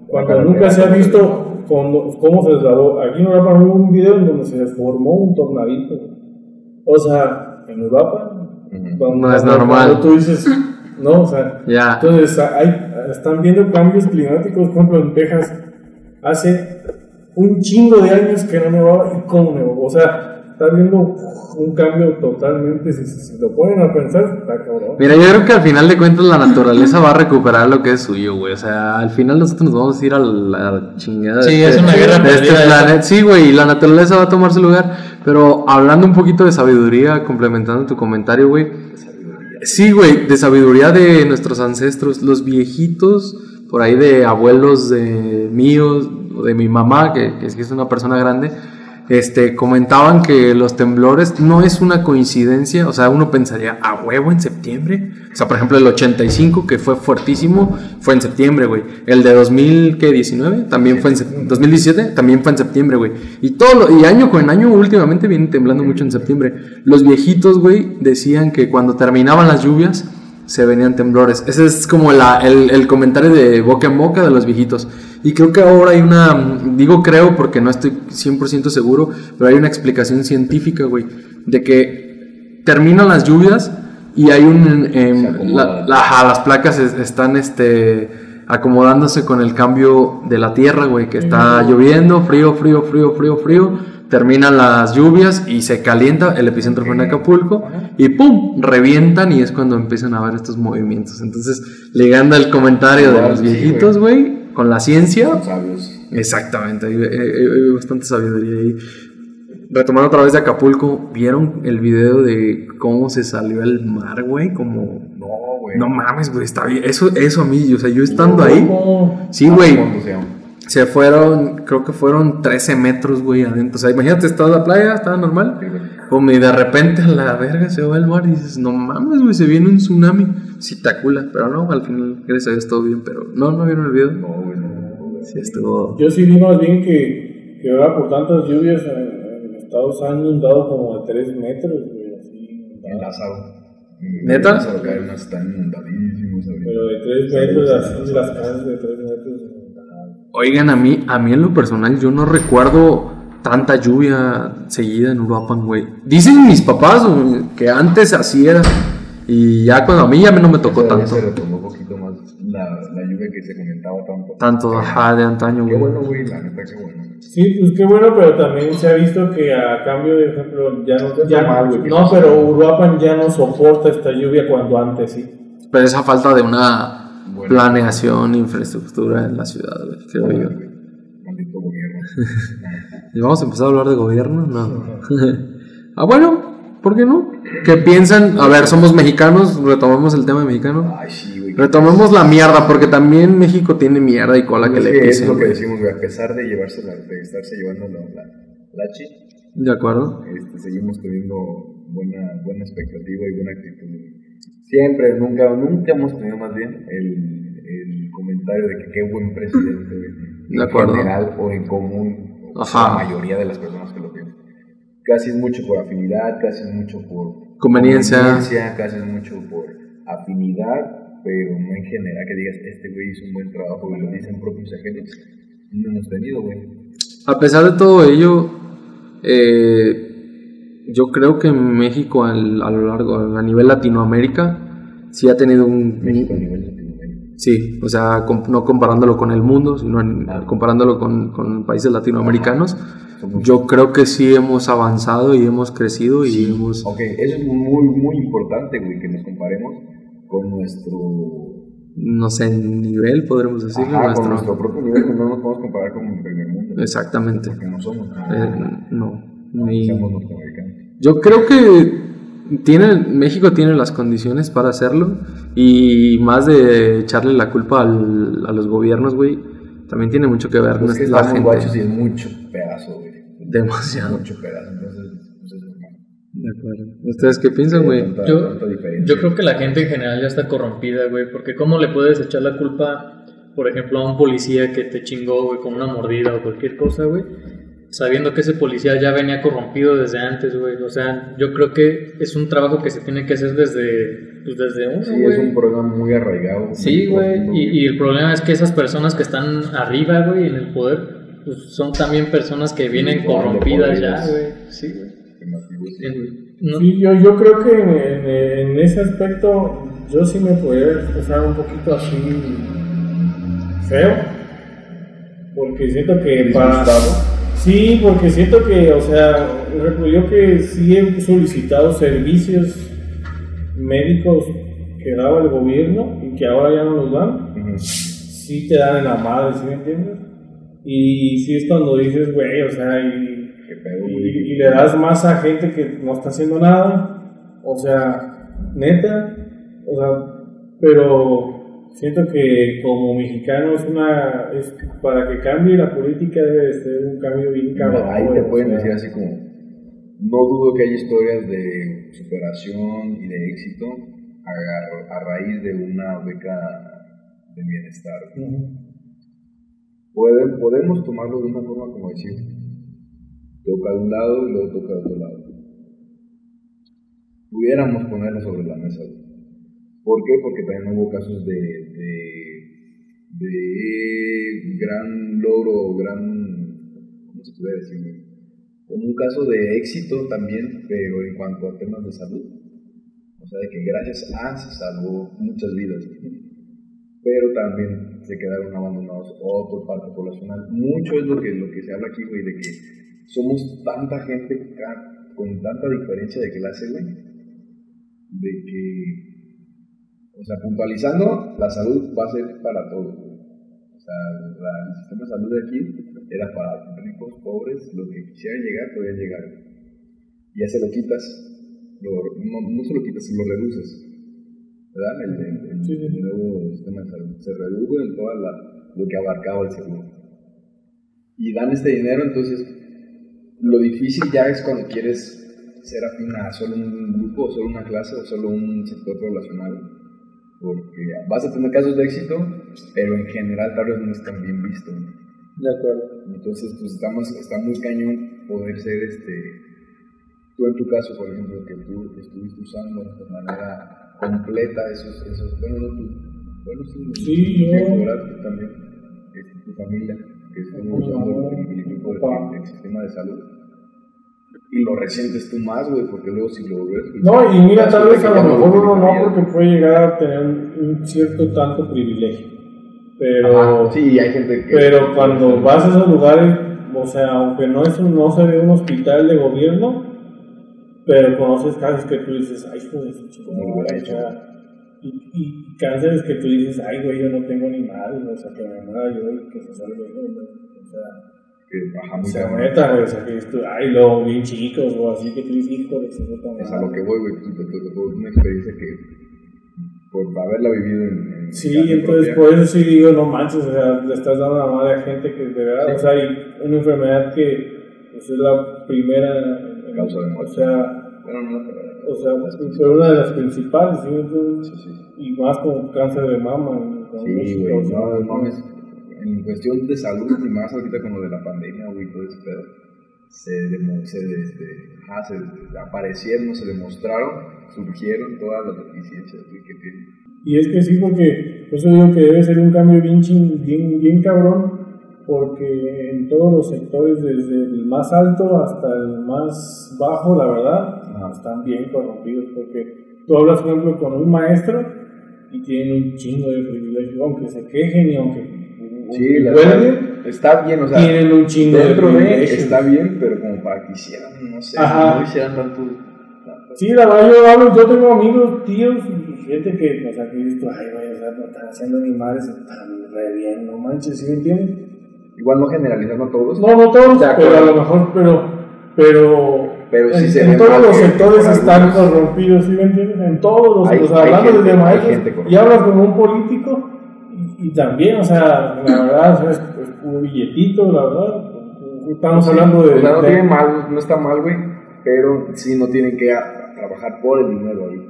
cuando Acá nunca se ha visto cómo, cómo se deslavó, aquí en Uruapan hubo un video en donde se formó un tornadito. O sea, en Uruapan, cuando- No es cuando- normal. cuando tú dices, no, o sea, ya. entonces, hay, están viendo cambios climáticos, por ejemplo, en Texas, hace un chingo de años que no nevaba y cómo nevó. O sea, está viendo un cambio totalmente, si, si- si lo ponen a pensar, está cabrón. Mira, yo creo que al final de cuentas la naturaleza va a recuperar lo que es suyo, güey. O sea, al final nosotros nos vamos a ir a la chingada Sí, de es este, una guerra de este planeta. Sí, güey, y la naturaleza va a tomar su lugar. Pero hablando un poquito de sabiduría, complementando tu comentario, güey. Sí, güey, de sabiduría de nuestros ancestros, los viejitos, por ahí de abuelos de míos, o de mi mamá, que, que es una persona grande, este, comentaban que los temblores no es una coincidencia, o sea, uno pensaría, a huevo en septiembre. O sea, por ejemplo, el 85, que fue fuertísimo, fue en septiembre, güey. El de 2019 también fue en sep- 2017, también fue en septiembre, güey. Y todo lo- y año con año últimamente viene temblando mucho en septiembre. Los viejitos, güey, decían que cuando terminaban las lluvias se venían temblores. Ese es como la- el, el comentario de boca en boca de los viejitos. Y creo que ahora hay una, digo creo porque no estoy 100% seguro, pero hay una explicación científica, güey, de que terminan las lluvias y hay un... la- la- ajá, las placas es- están este, acomodándose con el cambio de la tierra, güey, que está lloviendo, frío, frío, frío, frío, frío. Terminan las lluvias y se calienta, el epicentro fue en Acapulco y ¡pum! revientan y es cuando empiezan a ver estos movimientos. Entonces, ligando el comentario de los sí, viejitos, güey, con la ciencia, Son sabios. Exactamente, hay, hay- hay bastante sabiduría ahí. Retomando otra vez de Acapulco, ¿vieron el video de cómo se salió el mar, güey? Como... No, güey. No mames, güey, está bien. Eso, eso a mí, o sea, yo estando ahí... Sí, güey. ¿Cuántos se fueron, creo que fueron 13 metros, güey, adentro. O sea, imagínate, estaba la playa, estaba normal. Como y de repente a la verga se va el mar y dices, no mames, güey, se viene un tsunami. Sí, tacula, pero no, al final, gracias a Dios, todo bien. Pero no, no vieron el video. No, güey, no, no, güey. Sí, estuvo. Yo sí vi más bien que, que ahora por tantas lluvias en, en Estados han inundado como de 3 metros, güey, así. En Lázaro. ¿Neta? En Lázaro Cárdenas están inundadísimos. Pero de 3 metros, así, las casas de 3 metros. Oigan, a mí, a mí en lo personal, yo no recuerdo tanta lluvia seguida en Uruapan, güey. Dicen mis papás güey, que antes así era. Y ya cuando a mí ya no me tocó tanto. se retomó un poquito más la, la lluvia que se comentaba tanto. Tanto, ajá, de antaño, Qué güey. bueno, güey, la neta, qué bueno. Sí, pues qué bueno, pero también se ha visto que a cambio, de ejemplo, ya no. Ya, normal, güey, no, pero Uruapan ya no soporta esta lluvia cuando antes sí. Pero esa falta de una Planeación, infraestructura en la ciudad, güey, creo yo. Maldito gobierno. ¿Y vamos a empezar a hablar de gobierno? No. ah, bueno, ¿por qué no? ¿Qué piensan? A ver, somos mexicanos, retomamos el tema de mexicano. Ay, sí, güey. Retomemos la mierda, porque también México tiene mierda y cola que le que es pisen. lo que decimos, güey, a pesar de llevarse la, de estarse llevando la, la, la chi, ¿De acuerdo? este, seguimos teniendo buena, buena expectativa y buena actitud. Siempre, nunca, nunca hemos tenido más bien el, el comentario de que qué buen presidente, güey, De en acuerdo. general o en común, o Ajá. la mayoría de las personas que lo piensan. Casi es mucho por afinidad, casi es mucho por Conveniencia. conveniencia, casi es mucho por afinidad, pero no en general que digas, este güey hizo un buen trabajo, lo dicen propios ajenos. No hemos tenido, güey. A pesar de todo ello, eh, yo creo que México al- a lo largo, a nivel Latinoamérica, sí ha tenido un... México a nivel Latinoamérica. Sí, o sea, com- no comparándolo con el mundo, sino en- comparándolo con, con países latinoamericanos. Yo creo que sí hemos avanzado y hemos crecido y hemos... Ok, eso es muy, muy importante, güey, que nos comparemos con nuestro, no sé, nivel, podremos decirlo. ajá, nuestro- con nuestro propio nivel, que no nos podemos comparar con el primer mundo. Exactamente. Porque no somos, Eh, no. no hay- somos. Yo creo que tiene, México tiene las condiciones para hacerlo y más de echarle la culpa al- a los gobiernos, güey, también tiene mucho que ver Es que nuestra estamos gente. guachos y es mucho pedazo, güey. Demasiado. Mucho pedazo, entonces, pues es normal. De acuerdo. ¿Ustedes qué piensan, güey? Yo-. Yo creo que la gente en general ya está corrompida, güey, porque ¿cómo le puedes echar la culpa, por ejemplo, a un policía que te chingó, güey, con una mordida o cualquier cosa, güey? Sabiendo que ese policía ya venía corrompido desde antes, güey. O sea, yo creo que es un trabajo que se tiene que hacer desde, pues, desde uno, Sí, es un problema muy arraigado. Sí, güey. Y, y el problema es que esas personas que están arriba, güey, en el poder, pues son también personas que vienen corrompidas ya, güey. Sí, güey. No- Sí, yo, yo creo que en, ese aspecto yo sí me podría expresar un poquito así feo. Porque siento que para... Sí, porque siento que, o sea, yo que sí he solicitado servicios médicos que daba el gobierno y que ahora ya no los dan, sí te dan en la madre, ¿sí me entiendes? Y sí es cuando dices, güey, o sea, y, pedo, y le das más a gente que no está haciendo nada, o sea, neta, o sea, pero siento que como mexicano es una, es, para que cambie la política debe de ser un cambio bien cabrón. Ahí te pueden decir así como, no dudo que haya historias de superación y de éxito a, a raíz de una beca de bienestar. Ujú. Pueden, podemos tomarlo de una forma como decir, toca de un lado y luego toca de otro lado. Pudiéramos ponerlo sobre la mesa. ¿Por qué? Porque también hubo casos de, de, gran logro, gran, ¿cómo se puede decir? Como un caso de éxito también, pero en cuanto a temas de salud. O sea, de que gracias a se salvó muchas vidas. Pero también se quedaron abandonados otra parte poblacional. Mucho es lo que, lo que se habla aquí, güey, de que somos tanta gente con tanta diferencia de clase, güey, de que, o sea, puntualizando, la salud va a ser para todos. O sea, la- el sistema de salud de aquí era para ricos, pobres, lo que quisieran llegar, podían llegar. Y ya se lo quitas, lo- no, no se lo quitas, lo reduces. ¿Verdad? El, el- el- Sí, sí, sí. el nuevo sistema de salud se redujo en todo lo que abarcaba el seguro. Y dan este dinero, entonces lo difícil ya es cuando quieres ser afín a solo un grupo, o solo una clase, o solo un sector poblacional. Porque vas a tener casos de éxito, pero en general tal vez no están bien vistos. De acuerdo. Entonces, pues está, más- está muy cañón poder ser este. Tú en tu caso, por ejemplo, que tú estuviste usando de manera completa esos. esos bueno, no tú. Bueno, sí, Sí, yo. tu también. este, tu familia, que estuvo usando el, el Papá. del sistema de salud. Y lo resientes tú más, güey, porque luego si lo ves. No, y mira, tal vez a lo mejor uno no, porque puede llegar a tener un cierto tanto privilegio. Pero, Ajá, sí, hay gente que. pero cuando vas a esos lugares, o sea, aunque no es un, no se ve un hospital de gobierno, pero conoces casos que tú dices, ay, hijo de su chingada, Como lo hubiera o hecho. sea, y, y cánceres que tú dices, ay, güey, yo no tengo ni madre, o sea, que me muera yo y que se salga yo, o sea. Que baja O muy sea, cabrón. neta, güey, o sea, que tú, ay, bien chicos, o así que tú dices, Es a lo que voy, güey. Una experiencia que, por haberla vivido en. en Sí, entonces propia, por eso sí digo, no manches, o sea, le estás dando la madre a gente que de verdad, Sí. o sea, hay una enfermedad que pues, es la primera Causa de o muerte. sea, Bueno, no, o sea, fue una de las principales, ¿sí? Entonces, Sí, sí. y más con cáncer de mama. Sí, güey, o no, no. En cuestión de salud, y más ahorita con lo de la pandemia, güey, todo ese pedo, se, demo- se, este, ajá, se aparecieron, se demostraron, surgieron todas las deficiencias güey, que tiene. Y es que sí, porque por eso digo que debe ser un cambio bien, chin- bien, bien cabrón, porque en todos los sectores, desde el más alto hasta el más bajo, la verdad, Ajá. están bien corrompidos, porque tú hablas, por ejemplo, con un maestro y tienen un chingo de privilegios, aunque se quejen y aunque, Sí, la cuelguen, está bien, o sea, tienen un chingo de dentro de privilegios. está bien, pero como para que hicieran, no sé, Ajá. no hicieran tanto. Sí, la verdad, yo hablo, yo tengo amigos, tíos gente que, o sea, que dices ay, güey, o sea, no están haciendo ni madres, están re bien, no manches, ¿sí me entiendes? Igual no generalizando a todos, No, no todos, De pero a lo mejor, pero, pero, Pero sí en, se en todos los sectores están corrompidos, ¿sí me entiendes? En todos los, Hay- o sea, hablando gente- desde maestros, y hablas como un político, y, también, o sea, la verdad, es, es un billetito, la verdad, estamos hablando de... O sea, no de- tiene mal, no está mal, güey, pero sí no tienen que a- trabajar por el dinero ahí.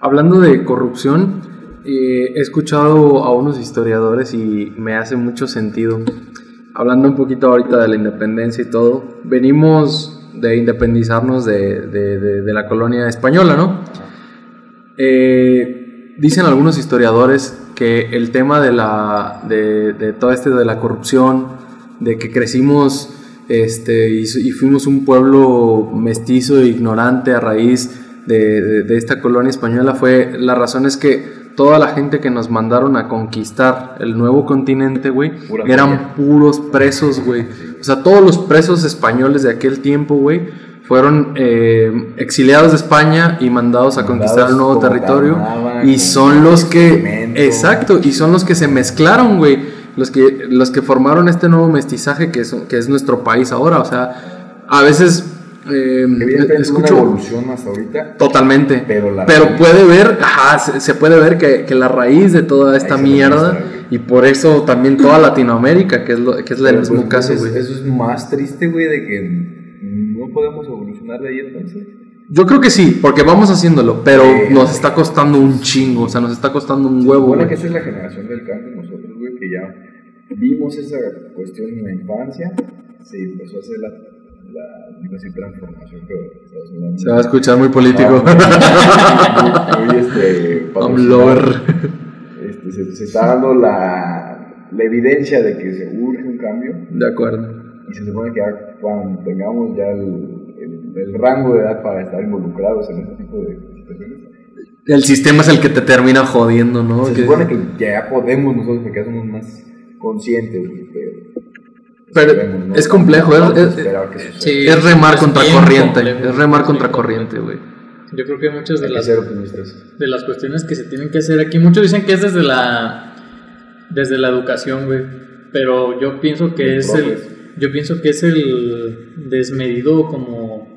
Hablando de corrupción, eh, he escuchado a unos historiadores y me hace mucho sentido. Hablando un poquito ahorita de la independencia y todo, venimos de independizarnos de, de- de- de la colonia española, ¿no? Eh, dicen algunos historiadores que el tema de, la, de, de todo este de la corrupción, de que crecimos este, y, y fuimos un pueblo mestizo e ignorante a raíz de, de- de esta colonia española, fue la razón es que toda la gente que nos mandaron a conquistar el nuevo continente, güey, eran puros presos, güey. O sea, todos los presos españoles de aquel tiempo, güey, fueron eh, exiliados de España y mandados a conquistar el nuevo territorio. Y son los que, exacto, y son los que se mezclaron, güey. Los que, los que formaron este nuevo mestizaje que es, que es nuestro país ahora. O sea, a veces eh, escucho... una evolución hasta ahorita. Totalmente. Pero la Pero puede ver, ajá, se, se puede ver que, que la raíz de toda esta mierda, y por eso también toda Latinoamérica, que es, lo, que es el mismo pues, caso, güey. Eso es más triste, güey, de que podemos evolucionar de ahí entonces. Yo creo que sí, porque vamos haciéndolo, pero nos está costando un chingo, o sea, nos está costando un huevo. Bueno, que esa es la generación del cambio nosotros, güey, que ya vimos esa cuestión en la infancia, se empezó a hacer la, la transformación, pero se va a sonar muy- Se va a escuchar muy político. Ah, muy, muy, este. Este, se, se está dando la, la evidencia de que se urge un cambio De acuerdo. Y se supone que ya cuando tengamos ya el, el- el rango de edad para estar involucrados en este tipo de situaciones, El sistema es el que te termina jodiendo, ¿no? se supone que ya podemos nosotros porque ya somos más conscientes, güey, pero, Pero ¿no? es complejo, es- a es-. Sí, es remar es contra corriente, complejo, es remar contra corriente, güey. Yo creo que muchas de Hay las de las cuestiones que se tienen que hacer aquí. Muchos dicen que es desde la desde la educación, güey, pero yo pienso que es el. Yo pienso que es el desmedido como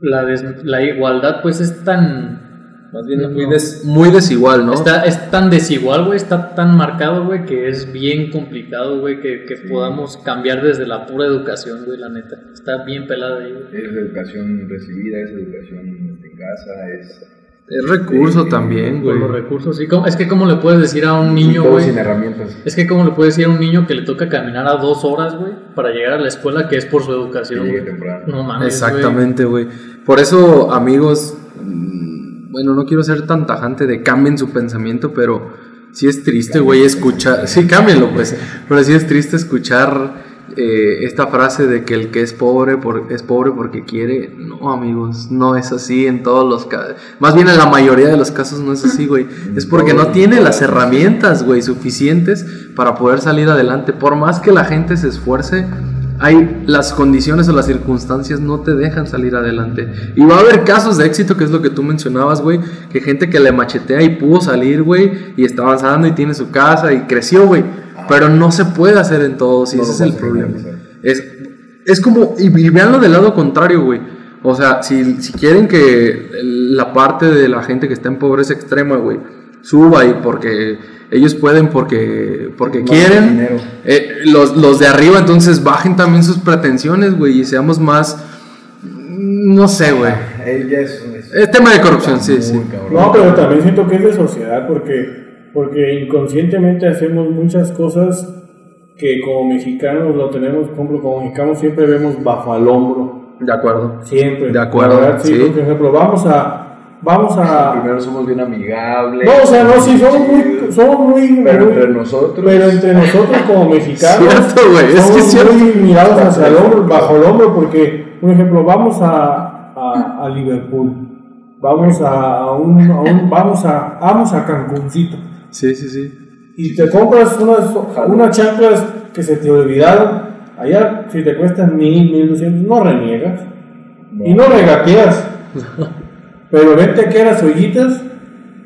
la des- la igualdad pues es tan Más bien muy muy, des- muy desigual, ¿no? está es tan desigual, güey, está tan marcado, güey, que es bien complicado, güey, que, que Sí. podamos cambiar desde la pura educación, güey, la neta. Está bien pelada ahí, güey. Es educación recibida, es educación en casa, es... Es recurso Sí, también, güey. los recursos, sí. ¿Cómo- Es que cómo le puedes decir a un niño, güey, sin herramientas. Es que como le puedes decir a un niño que le toca caminar a dos horas, güey, para llegar a la escuela, que es por su educación, temprano. No mames, Exactamente, güey. Por eso, amigos, mm, bueno, no quiero ser tan tajante de cambien su pensamiento, pero sí es triste, güey, escuchar. Sí, cámbienlo, pues. Pero sí es triste escuchar eh, esta frase de que el que es pobre por, es pobre porque quiere. No, amigos, no es así en todos los casos. Más bien en la mayoría de los casos no es así, güey. Es porque no tiene las herramientas, güey, suficientes para poder salir adelante. Por más que la gente se esfuerce, hay las condiciones o las circunstancias no te dejan salir adelante. Y va a haber casos de éxito, que es lo que tú mencionabas, güey, que gente que le machetea y pudo salir, güey, y está avanzando y tiene su casa y creció, güey. Pero no se puede hacer en todos y No ese es el problema. Es, es como, y, y veanlo del lado contrario, güey. O sea, si, si quieren que la parte de la gente que está en pobreza extrema, güey, suba y porque ellos pueden, porque, porque quieren, eh, los, los de arriba entonces bajen también sus pretensiones, güey, y seamos más, no sé, güey. Ella es, es, Es tema de corrupción, sí, sí. cabrón. No, pero también siento que es de sociedad porque, porque inconscientemente hacemos muchas cosas que como mexicanos lo tenemos, por ejemplo, como mexicanos siempre vemos bajo al hombro. De acuerdo. Siempre. De acuerdo, verdad, sí, sí. Por ejemplo, vamos a. Vamos a. Primero somos bien amigables. No, o sea, no, sí, somos muy. Somos muy Pero muy- entre nosotros. Pero entre nosotros como mexicanos, Cierto, güey, es que cierto. muy mirados hacia el hombro, bajo el hombro, porque, por ejemplo, vamos a, a, a Liverpool, vamos a, a un, a un- vamos a, vamos a Cancuncito, Sí, sí, sí. y te compras unas, unas chanclas que se te olvidaron, allá si te cuestan mil, mil doscientos, no reniegas, y no regateas, pero vente aquí a las ollitas,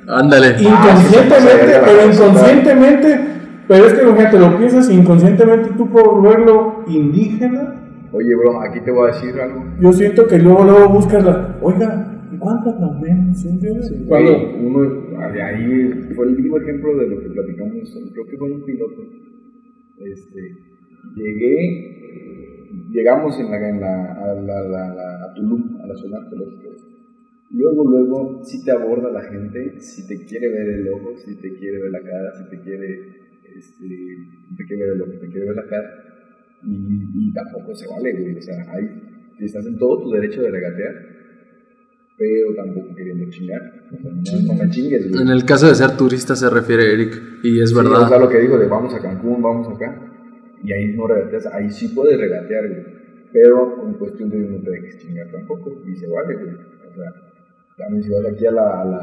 Ándale. inconscientemente, Ah, pero inconscientemente, pero es que fíjate, lo piensas inconscientemente, tú por verlo indígena, Oye, bro, aquí te voy a decir algo. yo siento que luego, luego buscas la, oiga, ¿y cuántas nos ven? ¿Sí? Cuando- uno, ahí fue el mismo ejemplo de lo que platicamos, creo que fue un piloto. Este, llegué, llegamos en la, en la, a, la, la- la- a Tulum, a la zona arqueológica. Luego, luego, si te aborda la gente, si te quiere ver el ojo, si te quiere ver la cara, si te quiere, este, te quiere ver el ojo, te quiere ver la cara. Y, y tampoco se vale, güey. O sea, ahí estás en todo tu derecho de regatear, pero tampoco queriendo chingar. O sea, no, no me chingues, güey. En el caso de ser turista se refiere Eric, y es Sí, verdad. o sea, lo que digo de vamos a Cancún, vamos acá. Y ahí no regateas, ahí sí puedes regatear, güey. Pero en cuestión de no te dejes chingar tampoco. Y se vale, güey. O sea, también si vas aquí a la, a la,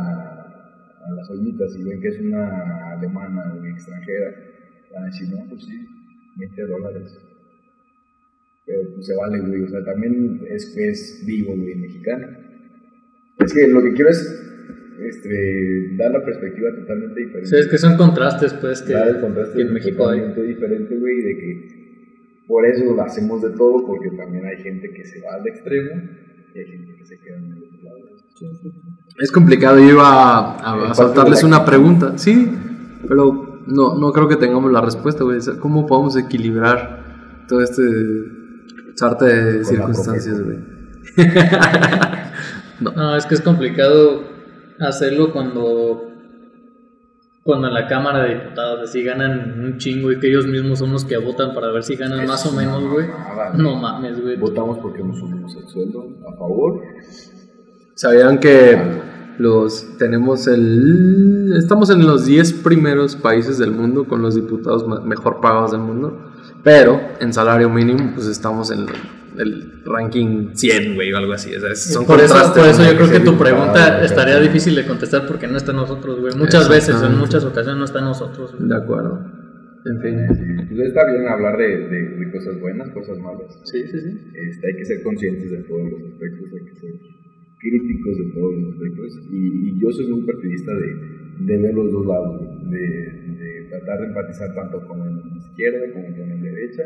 a las ollitas y ven que es una alemana o extranjera, van a decir, no, pues sí, 20 dólares. Pero pues se vale, güey. O sea, también es que es vivo, güey, mexicano. Es que lo que quiero es este, dar la perspectiva totalmente diferente. Sí, es que son contrastes, pues, que, el contraste que en México hay. totalmente diferente, güey, de que por eso hacemos de todo, porque también hay gente que se va al extremo y hay gente que se queda en el otro lado. Es complicado, yo iba a, a- a la una pregunta. Sí, pero no, no creo que tengamos la respuesta, güey. ¿Cómo podemos equilibrar todo este sarte de circunstancias, güey? No, es que es complicado hacerlo cuando cuando en la Cámara de Diputados así ganan un chingo y que ellos mismos son los que votan para ver si ganan más o menos, güey. No mames, güey. Votamos porque nos subimos el sueldo a favor. ¿Sabían que los tenemos el estamos en los 10 primeros países del mundo con los diputados mejor pagados del mundo? Pero en salario mínimo pues estamos en el ranking 100, güey, o algo así. O sea, son Por eso, contrastes, por eso yo creo que tu pregunta diputado, estaría difícil de contestar porque no está en nosotros, güey. Muchas veces, en muchas ocasiones no está en nosotros. De acuerdo. En fin. Pues está bien hablar de, de, de cosas buenas, cosas malas. Sí, sí, sí. Este, hay que ser conscientes de todos los aspectos, hay que ser críticos de todos los aspectos. Y, y yo soy muy partidista de, de ver los dos lados, de, de tratar de empatizar tanto con el izquierda como con el derecha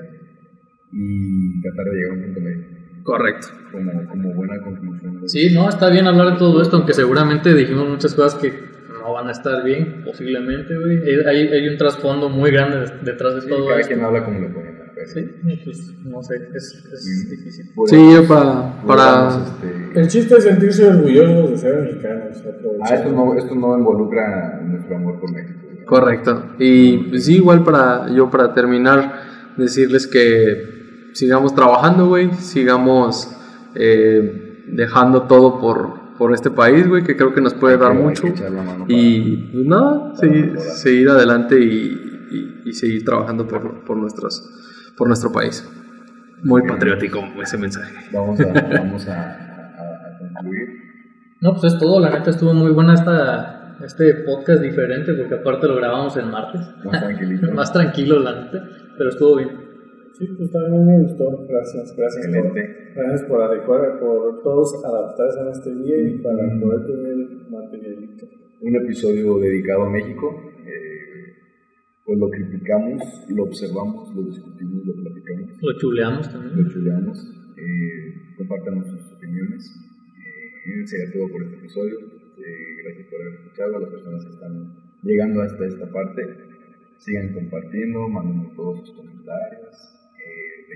y tratar de llegar a un punto medio, Correcto. como, como buena conclusión. de- Sí, no, está bien hablar de todo esto, aunque seguramente dijimos muchas cosas que no van a estar bien, posiblemente, güey. Hay, hay un trasfondo muy grande detrás de Sí, todo cada esto. quien habla como le pone. Sí, pues no sé, es, es difícil. Sí, yo para, para este, El chiste es sentirse orgullosos de ser mexicanos. Ah, esto no, esto no involucra nuestro amor por México. Correcto. Y pues sí, igual para yo para terminar, decirles que sigamos trabajando, güey, sigamos eh, dejando todo por, por este país, güey, que creo que nos puede Hay dar que- mucho. Y pues nada, para seguir, seguir adelante y, y- y seguir trabajando por, por, nuestros, por nuestro país. Muy patriótico ese mensaje. Vamos a, vamos a, a- a concluir. No, pues es todo, la neta estuvo muy buena esta, este podcast diferente, porque aparte lo grabamos el martes. Más tranquilito. Más tranquilo, la neta, pero estuvo bien. Sí, pues también me gustó. Gracias, gracias. Por, gracias por adecuar, por todos adaptarse a este día y para poder tener materialito. Un episodio dedicado a México. eh, pues lo criticamos, lo observamos, lo discutimos, lo platicamos, Lo chuleamos lo también. chuleamos. Eh, compártanos sus opiniones. Eh, sería todo por este episodio. Eh, gracias por haber escuchado. A las personas que están llegando hasta esta parte, sigan compartiendo, mándenos todos sus comentarios.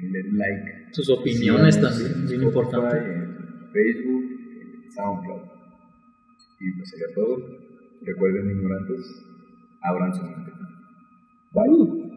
Denle like Sus opiniones Síganos también, en bien importante. En Facebook, en SoundCloud. Y pues sería todo. Recuerden, ignorantes, abran su mente. Bye.